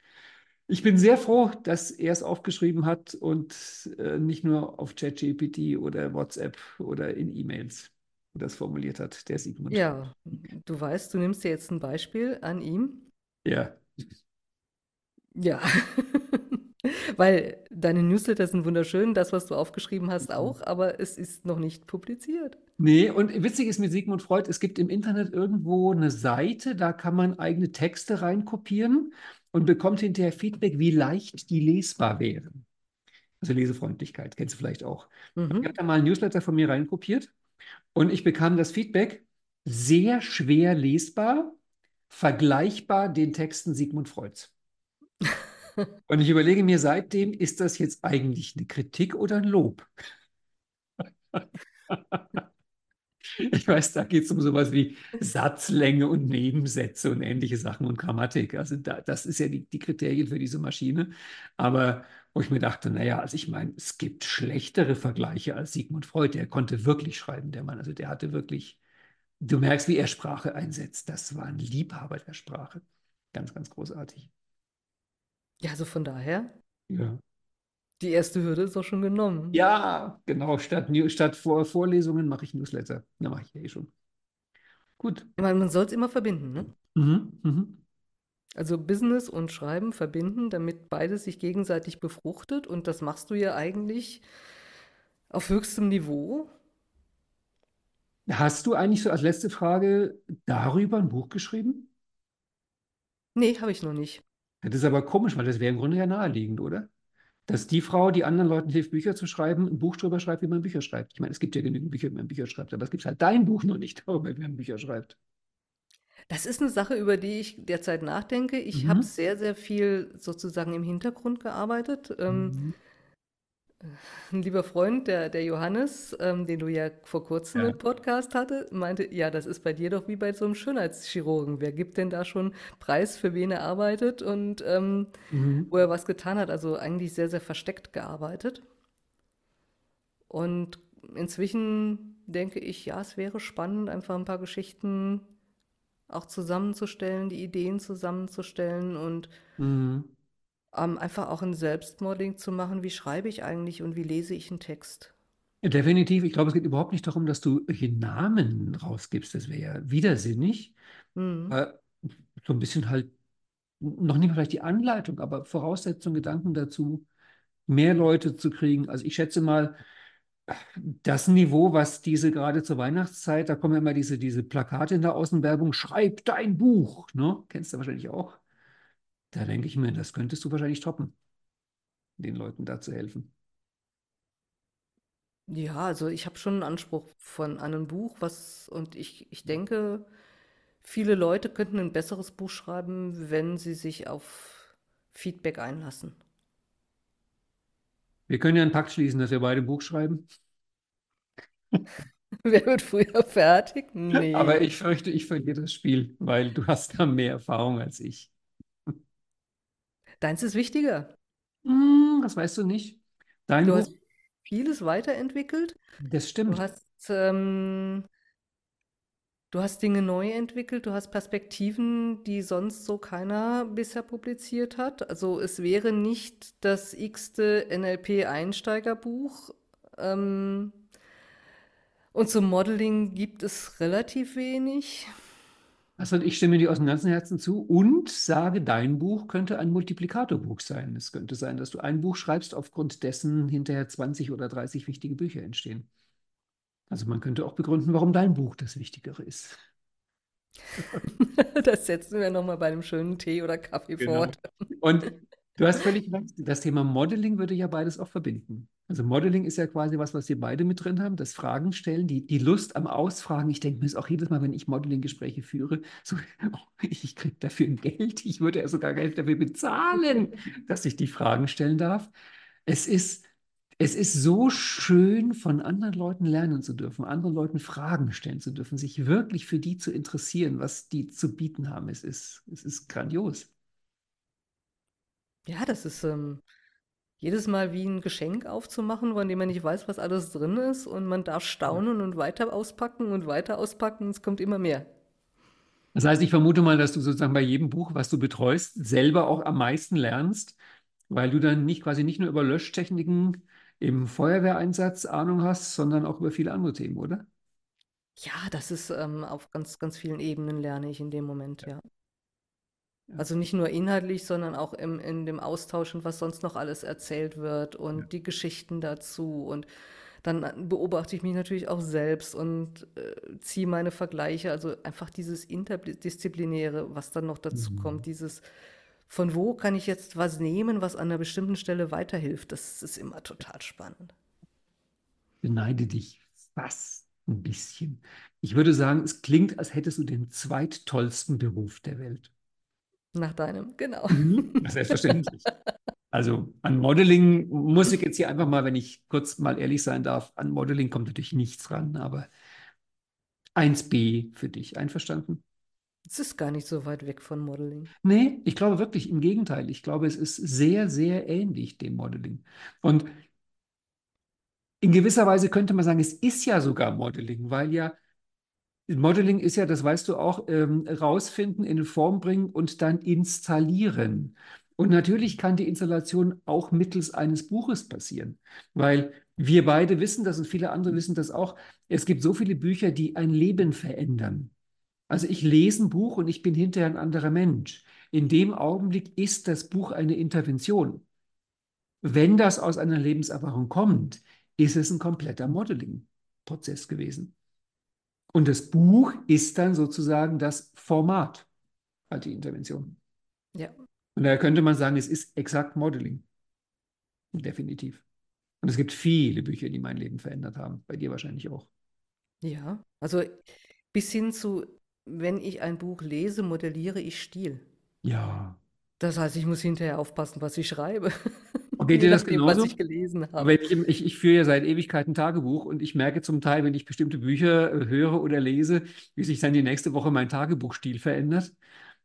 ich bin sehr froh, dass er es aufgeschrieben hat und äh, nicht nur auf ChatGPT oder WhatsApp oder in E-Mails das formuliert hat, der Sigmund. Ja, du weißt, du nimmst dir jetzt ein Beispiel an ihm. Ja. Ja. Weil deine Newsletter sind wunderschön, das, was du aufgeschrieben hast, mhm. auch, aber es ist noch nicht publiziert. Nee, und witzig ist mit Sigmund Freud, es gibt im Internet irgendwo eine Seite, da kann man eigene Texte reinkopieren und bekommt hinterher Feedback, wie leicht die lesbar wären. Also Lesefreundlichkeit, kennst du vielleicht auch. Mhm. Ich habe da mal ein Newsletter von mir reinkopiert und ich bekam das Feedback, sehr schwer lesbar, vergleichbar den Texten Sigmund Freuds. Und ich überlege mir seitdem, ist das jetzt eigentlich eine Kritik oder ein Lob? Ich weiß, da geht es um sowas wie Satzlänge und Nebensätze und ähnliche Sachen und Grammatik. Also da, das ist ja die, die Kriterien für diese Maschine. Aber wo ich mir dachte, naja, also ich meine, es gibt schlechtere Vergleiche als Sigmund Freud. Der konnte wirklich schreiben, der Mann. Also der hatte wirklich, du merkst, wie er Sprache einsetzt. Das war ein Liebhaber der Sprache. Ganz, ganz großartig. Ja, also von daher. Ja. Die erste Hürde ist doch schon genommen. Ja, genau. Statt, statt Vor Vorlesungen mache ich Newsletter. Da mache ich ja eh schon. Gut. Ich meine, man soll es immer verbinden, ne? Mhm, mhm. Also Business und Schreiben verbinden, damit beides sich gegenseitig befruchtet. Und das machst du ja eigentlich auf höchstem Niveau. Hast du eigentlich so als letzte Frage darüber ein Buch geschrieben? Nee, habe ich noch nicht. Das ist aber komisch, weil das wäre im Grunde ja naheliegend, oder? Dass die Frau, die anderen Leuten hilft, Bücher zu schreiben, ein Buch darüber schreibt, wie man Bücher schreibt. Ich meine, es gibt ja genügend Bücher, wie man Bücher schreibt, aber es gibt halt dein Buch noch nicht darüber, wie man Bücher schreibt. Das ist eine Sache, über die ich derzeit nachdenke. Ich mhm. habe sehr, sehr viel sozusagen im Hintergrund gearbeitet. Ähm, mhm. Ein lieber Freund, der, der Johannes, ähm, den du ja vor kurzem ja. im Podcast hatte, meinte, ja, das ist bei dir doch wie bei so einem Schönheitschirurgen. Wer gibt denn da schon Preis, für wen er arbeitet und ähm, mhm. wo er was getan hat? Also eigentlich sehr, sehr versteckt gearbeitet. Und inzwischen denke ich, ja, es wäre spannend, einfach ein paar Geschichten auch zusammenzustellen, die Ideen zusammenzustellen und mhm. ähm, einfach auch ein Selbstmodding zu machen. Wie schreibe ich eigentlich und wie lese ich einen Text? Definitiv. Ich glaube, es geht überhaupt nicht darum, dass du irgendwelche Namen rausgibst. Das wäre ja widersinnig. Mhm. so ein bisschen halt, noch nicht mal vielleicht die Anleitung, aber Voraussetzungen, Gedanken dazu, mehr Leute zu kriegen. Also ich schätze mal, das Niveau, was diese gerade zur Weihnachtszeit, da kommen immer diese, diese Plakate in der Außenwerbung, schreib dein Buch, ne? Kennst du wahrscheinlich auch. Da denke ich mir, das könntest du wahrscheinlich toppen, den Leuten da zu helfen. Ja, also ich habe schon einen Anspruch von einem Buch, was, und ich, ich denke, viele Leute könnten ein besseres Buch schreiben, wenn sie sich auf Feedback einlassen. Wir können ja einen Pakt schließen, dass wir beide ein Buch schreiben. Wer wird früher fertig? Nee. Aber ich fürchte, ich verliere das Spiel, weil du hast da mehr Erfahrung als ich. Deins ist wichtiger. Hm, das weißt du nicht. Dein du Buch? hast vieles weiterentwickelt. Das stimmt. Du hast, ähm, du hast Dinge neu entwickelt, du hast Perspektiven, die sonst so keiner bisher publiziert hat. Also es wäre nicht das x-te NLP-Einsteigerbuch. Ähm, und zum Modeling gibt es relativ wenig. Also ich stimme dir aus dem ganzen Herzen zu und sage, dein Buch könnte ein Multiplikatorbuch sein. Es könnte sein, dass du ein Buch schreibst, aufgrund dessen hinterher 20 oder 30 wichtige Bücher entstehen. Also man könnte auch begründen, warum dein Buch das Wichtigere ist. das setzen wir nochmal bei einem schönen Tee oder Kaffee genau. fort. Und du hast völlig recht, das Thema Modeling würde ja beides auch verbinden. Also Modeling ist ja quasi was, was wir beide mit drin haben, das Fragen stellen, die, die Lust am Ausfragen. Ich denke mir es auch jedes Mal, wenn ich Modeling-Gespräche führe, so, oh, ich kriege dafür ein Geld. Ich würde ja sogar Geld dafür bezahlen, dass ich die Fragen stellen darf. Es ist, es ist so schön, von anderen Leuten lernen zu dürfen, anderen Leuten Fragen stellen zu dürfen, sich wirklich für die zu interessieren, was die zu bieten haben. Es ist, es ist grandios. Ja, das ist... Ähm jedes Mal wie ein Geschenk aufzumachen, von dem man nicht weiß, was alles drin ist und man darf staunen und weiter auspacken und weiter auspacken. Es kommt immer mehr. Das heißt, ich vermute mal, dass du sozusagen bei jedem Buch, was du betreust, selber auch am meisten lernst, weil du dann nicht quasi nicht nur über Löschtechniken im Feuerwehreinsatz Ahnung hast, sondern auch über viele andere Themen, oder? Ja, das ist ähm, auf ganz, ganz vielen Ebenen lerne ich in dem Moment, ja. Also nicht nur inhaltlich, sondern auch im, in dem Austausch und was sonst noch alles erzählt wird und ja. die Geschichten dazu. Und dann beobachte ich mich natürlich auch selbst und äh, ziehe meine Vergleiche. Also einfach dieses Interdisziplinäre, was dann noch dazu mhm. kommt, dieses von wo kann ich jetzt was nehmen, was an einer bestimmten Stelle weiterhilft. Das ist immer total spannend. Beneide dich fast ein bisschen. Ich würde sagen, es klingt, als hättest du den zweittollsten Beruf der Welt. Nach deinem, genau. Mhm, selbstverständlich. Also an Modeling muss ich jetzt hier einfach mal, wenn ich kurz mal ehrlich sein darf, an Modeling kommt natürlich nichts ran, aber 1b für dich, einverstanden? Es ist gar nicht so weit weg von Modeling. Nee, ich glaube wirklich im Gegenteil. Ich glaube, es ist sehr, sehr ähnlich dem Modeling. Und in gewisser Weise könnte man sagen, es ist ja sogar Modeling, weil ja Modeling ist ja, das weißt du auch, ähm, rausfinden, in Form bringen und dann installieren. Und natürlich kann die Installation auch mittels eines Buches passieren, weil wir beide wissen das und viele andere wissen das auch. Es gibt so viele Bücher, die ein Leben verändern. Also ich lese ein Buch und ich bin hinterher ein anderer Mensch. In dem Augenblick ist das Buch eine Intervention. Wenn das aus einer Lebenserfahrung kommt, ist es ein kompletter Modeling-Prozess gewesen. Und das Buch ist dann sozusagen das Format, halt die Intervention. Ja. Und daher könnte man sagen, es ist exakt Modeling. Definitiv. Und es gibt viele Bücher, die mein Leben verändert haben. Bei dir wahrscheinlich auch. Ja, also bis hin zu, wenn ich ein Buch lese, modelliere ich Stil. Ja. Das heißt, ich muss hinterher aufpassen, was ich schreibe. Okay, dir das genauso? Was ich gelesen habe. Ich, ich, ich, führe ja seit Ewigkeiten Tagebuch und ich merke zum Teil, wenn ich bestimmte Bücher äh, höre oder lese, wie sich dann die nächste Woche mein Tagebuchstil verändert.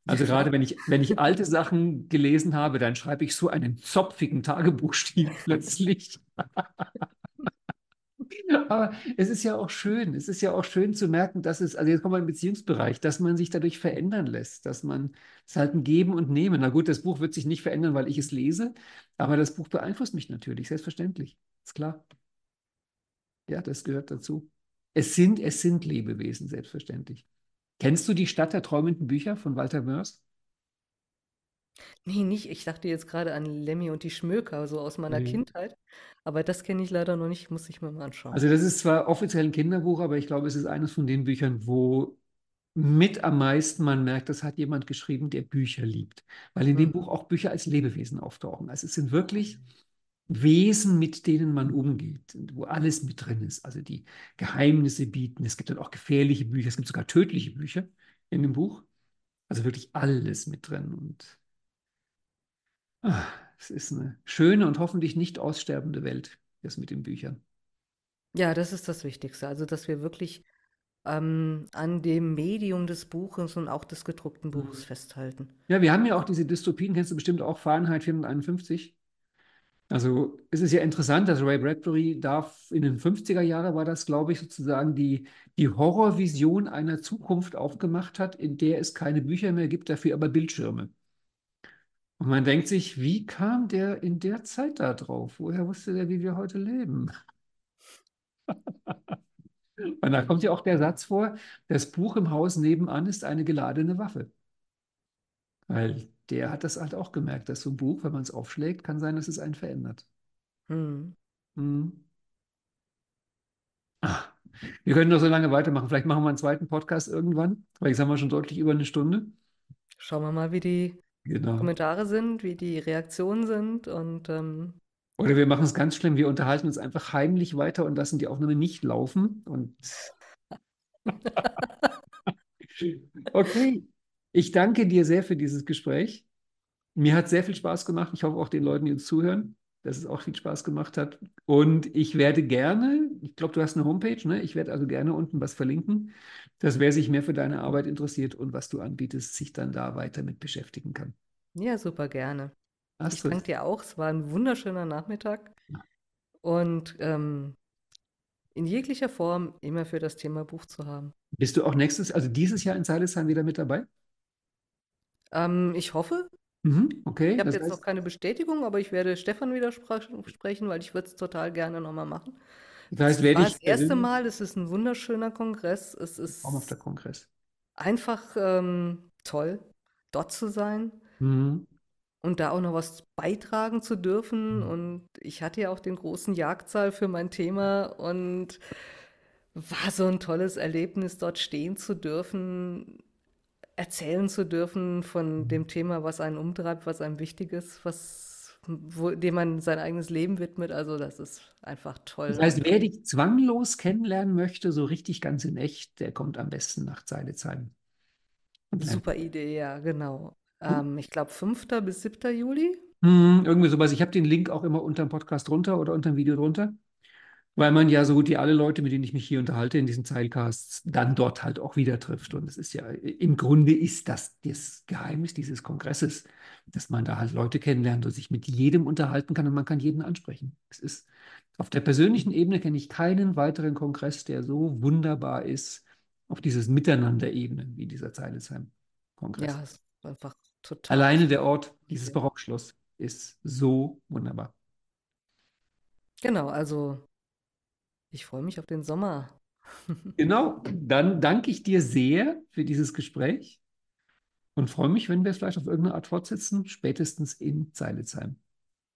Also ja. gerade wenn ich, wenn ich alte Sachen gelesen habe, dann schreibe ich so einen zopfigen Tagebuchstil plötzlich. Aber es ist ja auch schön, es ist ja auch schön zu merken, dass es, also jetzt kommen wir im Beziehungsbereich, dass man sich dadurch verändern lässt, dass man es halt ein Geben und Nehmen. Na gut, das Buch wird sich nicht verändern, weil ich es lese, aber das Buch beeinflusst mich natürlich, selbstverständlich, ist klar. Ja, das gehört dazu. Es sind, es sind Lebewesen, selbstverständlich. Kennst du die Stadt der träumenden Bücher von Walter Mörs? Nee, nicht. Ich dachte jetzt gerade an Lemmy und die Schmöker, so aus meiner Nee. Kindheit. Aber das kenne ich leider noch nicht, muss ich mir mal anschauen. Also das ist zwar offiziell ein Kinderbuch, aber ich glaube, es ist eines von den Büchern, wo mit am meisten man merkt, das hat jemand geschrieben, der Bücher liebt. Weil in dem Mhm. Buch auch Bücher als Lebewesen auftauchen. Also es sind wirklich Wesen, mit denen man umgeht, wo alles mit drin ist. Also die Geheimnisse bieten. Es gibt dann auch gefährliche Bücher, es gibt sogar tödliche Bücher in dem Buch. Also wirklich alles mit drin. Und ah, es ist eine schöne und hoffentlich nicht aussterbende Welt, das mit den Büchern. Ja, das ist das Wichtigste. Also, dass wir wirklich ähm, an dem Medium des Buches und auch des gedruckten Buches festhalten. Ja, wir haben ja auch diese Dystopien, kennst du bestimmt auch Fahrenheit 451. Also es ist ja interessant, dass Ray Bradbury da in den 50er Jahren war das, glaube ich, sozusagen die, die Horrorvision einer Zukunft aufgemacht hat, in der es keine Bücher mehr gibt, dafür aber Bildschirme. Und man denkt sich, wie kam der in der Zeit da drauf? Woher wusste der, wie wir heute leben? Und da kommt ja auch der Satz vor, das Buch im Haus nebenan ist eine geladene Waffe. Weil der hat das halt auch gemerkt, dass so ein Buch, wenn man es aufschlägt, kann sein, dass es einen verändert. Hm. Hm. Ach, wir können noch so lange weitermachen. Vielleicht machen wir einen zweiten Podcast irgendwann, weil jetzt haben wir schon deutlich über eine Stunde. Schauen wir mal, wie die Genau. Kommentare sind, wie die Reaktionen sind und ähm, Oder wir machen es ganz schlimm, wir unterhalten uns einfach heimlich weiter und lassen die Aufnahme nicht laufen. Und okay, ich danke dir sehr für dieses Gespräch. Mir hat sehr viel Spaß gemacht. Ich hoffe auch den Leuten, die uns zuhören, dass es auch viel Spaß gemacht hat. Und ich werde gerne, ich glaube, du hast eine Homepage, ne? Ich werde also gerne unten was verlinken, dass wer sich mehr für deine Arbeit interessiert und was du anbietest, sich dann da weiter mit beschäftigen kann. ja, super gerne. Ich Astrid, danke dir auch. Es war ein wunderschöner Nachmittag und ähm, in jeglicher Form immer für das Thema Buch zu haben. bist du auch nächstes, also dieses Jahr in Seilesheim wieder mit dabei? Ähm, ich hoffe, Mhm, okay, ich habe jetzt noch heißt, keine Bestätigung, aber ich werde Stefan wieder sprechen, weil ich würde es total gerne nochmal machen. Das heißt, werde war das erste Mal, es ist ein wunderschöner Kongress. Es ist Kongress. einfach ähm, toll, dort zu sein Mhm. und da auch noch was beitragen zu dürfen. Mhm. Und ich hatte ja auch den großen Jagdsaal für mein Thema und war so ein tolles Erlebnis, dort stehen zu dürfen, erzählen zu dürfen von dem Thema, was einen umtreibt, was einem wichtig ist, was, wo, dem man sein eigenes Leben widmet. Also das ist einfach toll. Das heißt, wer dich zwanglos kennenlernen möchte, so richtig ganz in echt, der kommt am besten nach Zeilezheim. Super Idee, ja, genau. Ähm, ich glaube 5. bis 7. Juli. Hm, irgendwie sowas. Ich habe den Link auch immer unter dem Podcast drunter oder unter dem Video drunter, weil man ja so gut wie alle Leute, mit denen ich mich hier unterhalte in diesen Zeilcasts, dann dort halt auch wieder trifft. Und es ist ja, im Grunde ist das das Geheimnis dieses Kongresses, dass man da halt Leute kennenlernt und sich mit jedem unterhalten kann und man kann jeden ansprechen. Es ist, auf der persönlichen Ebene kenne ich keinen weiteren Kongress, der so wunderbar ist, auf dieses Miteinander-Ebene wie dieser Zeilesheim-Kongress. Ja, ist einfach total. Alleine der Ort, dieses Barockschloss, ist so wunderbar. Genau, also ich freue mich auf den Sommer. Genau, dann danke ich dir sehr für dieses Gespräch und freue mich, wenn wir es vielleicht auf irgendeine Art fortsetzen, spätestens in Zeilezheim.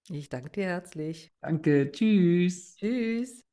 Ich danke dir herzlich. Danke, tschüss. Tschüss.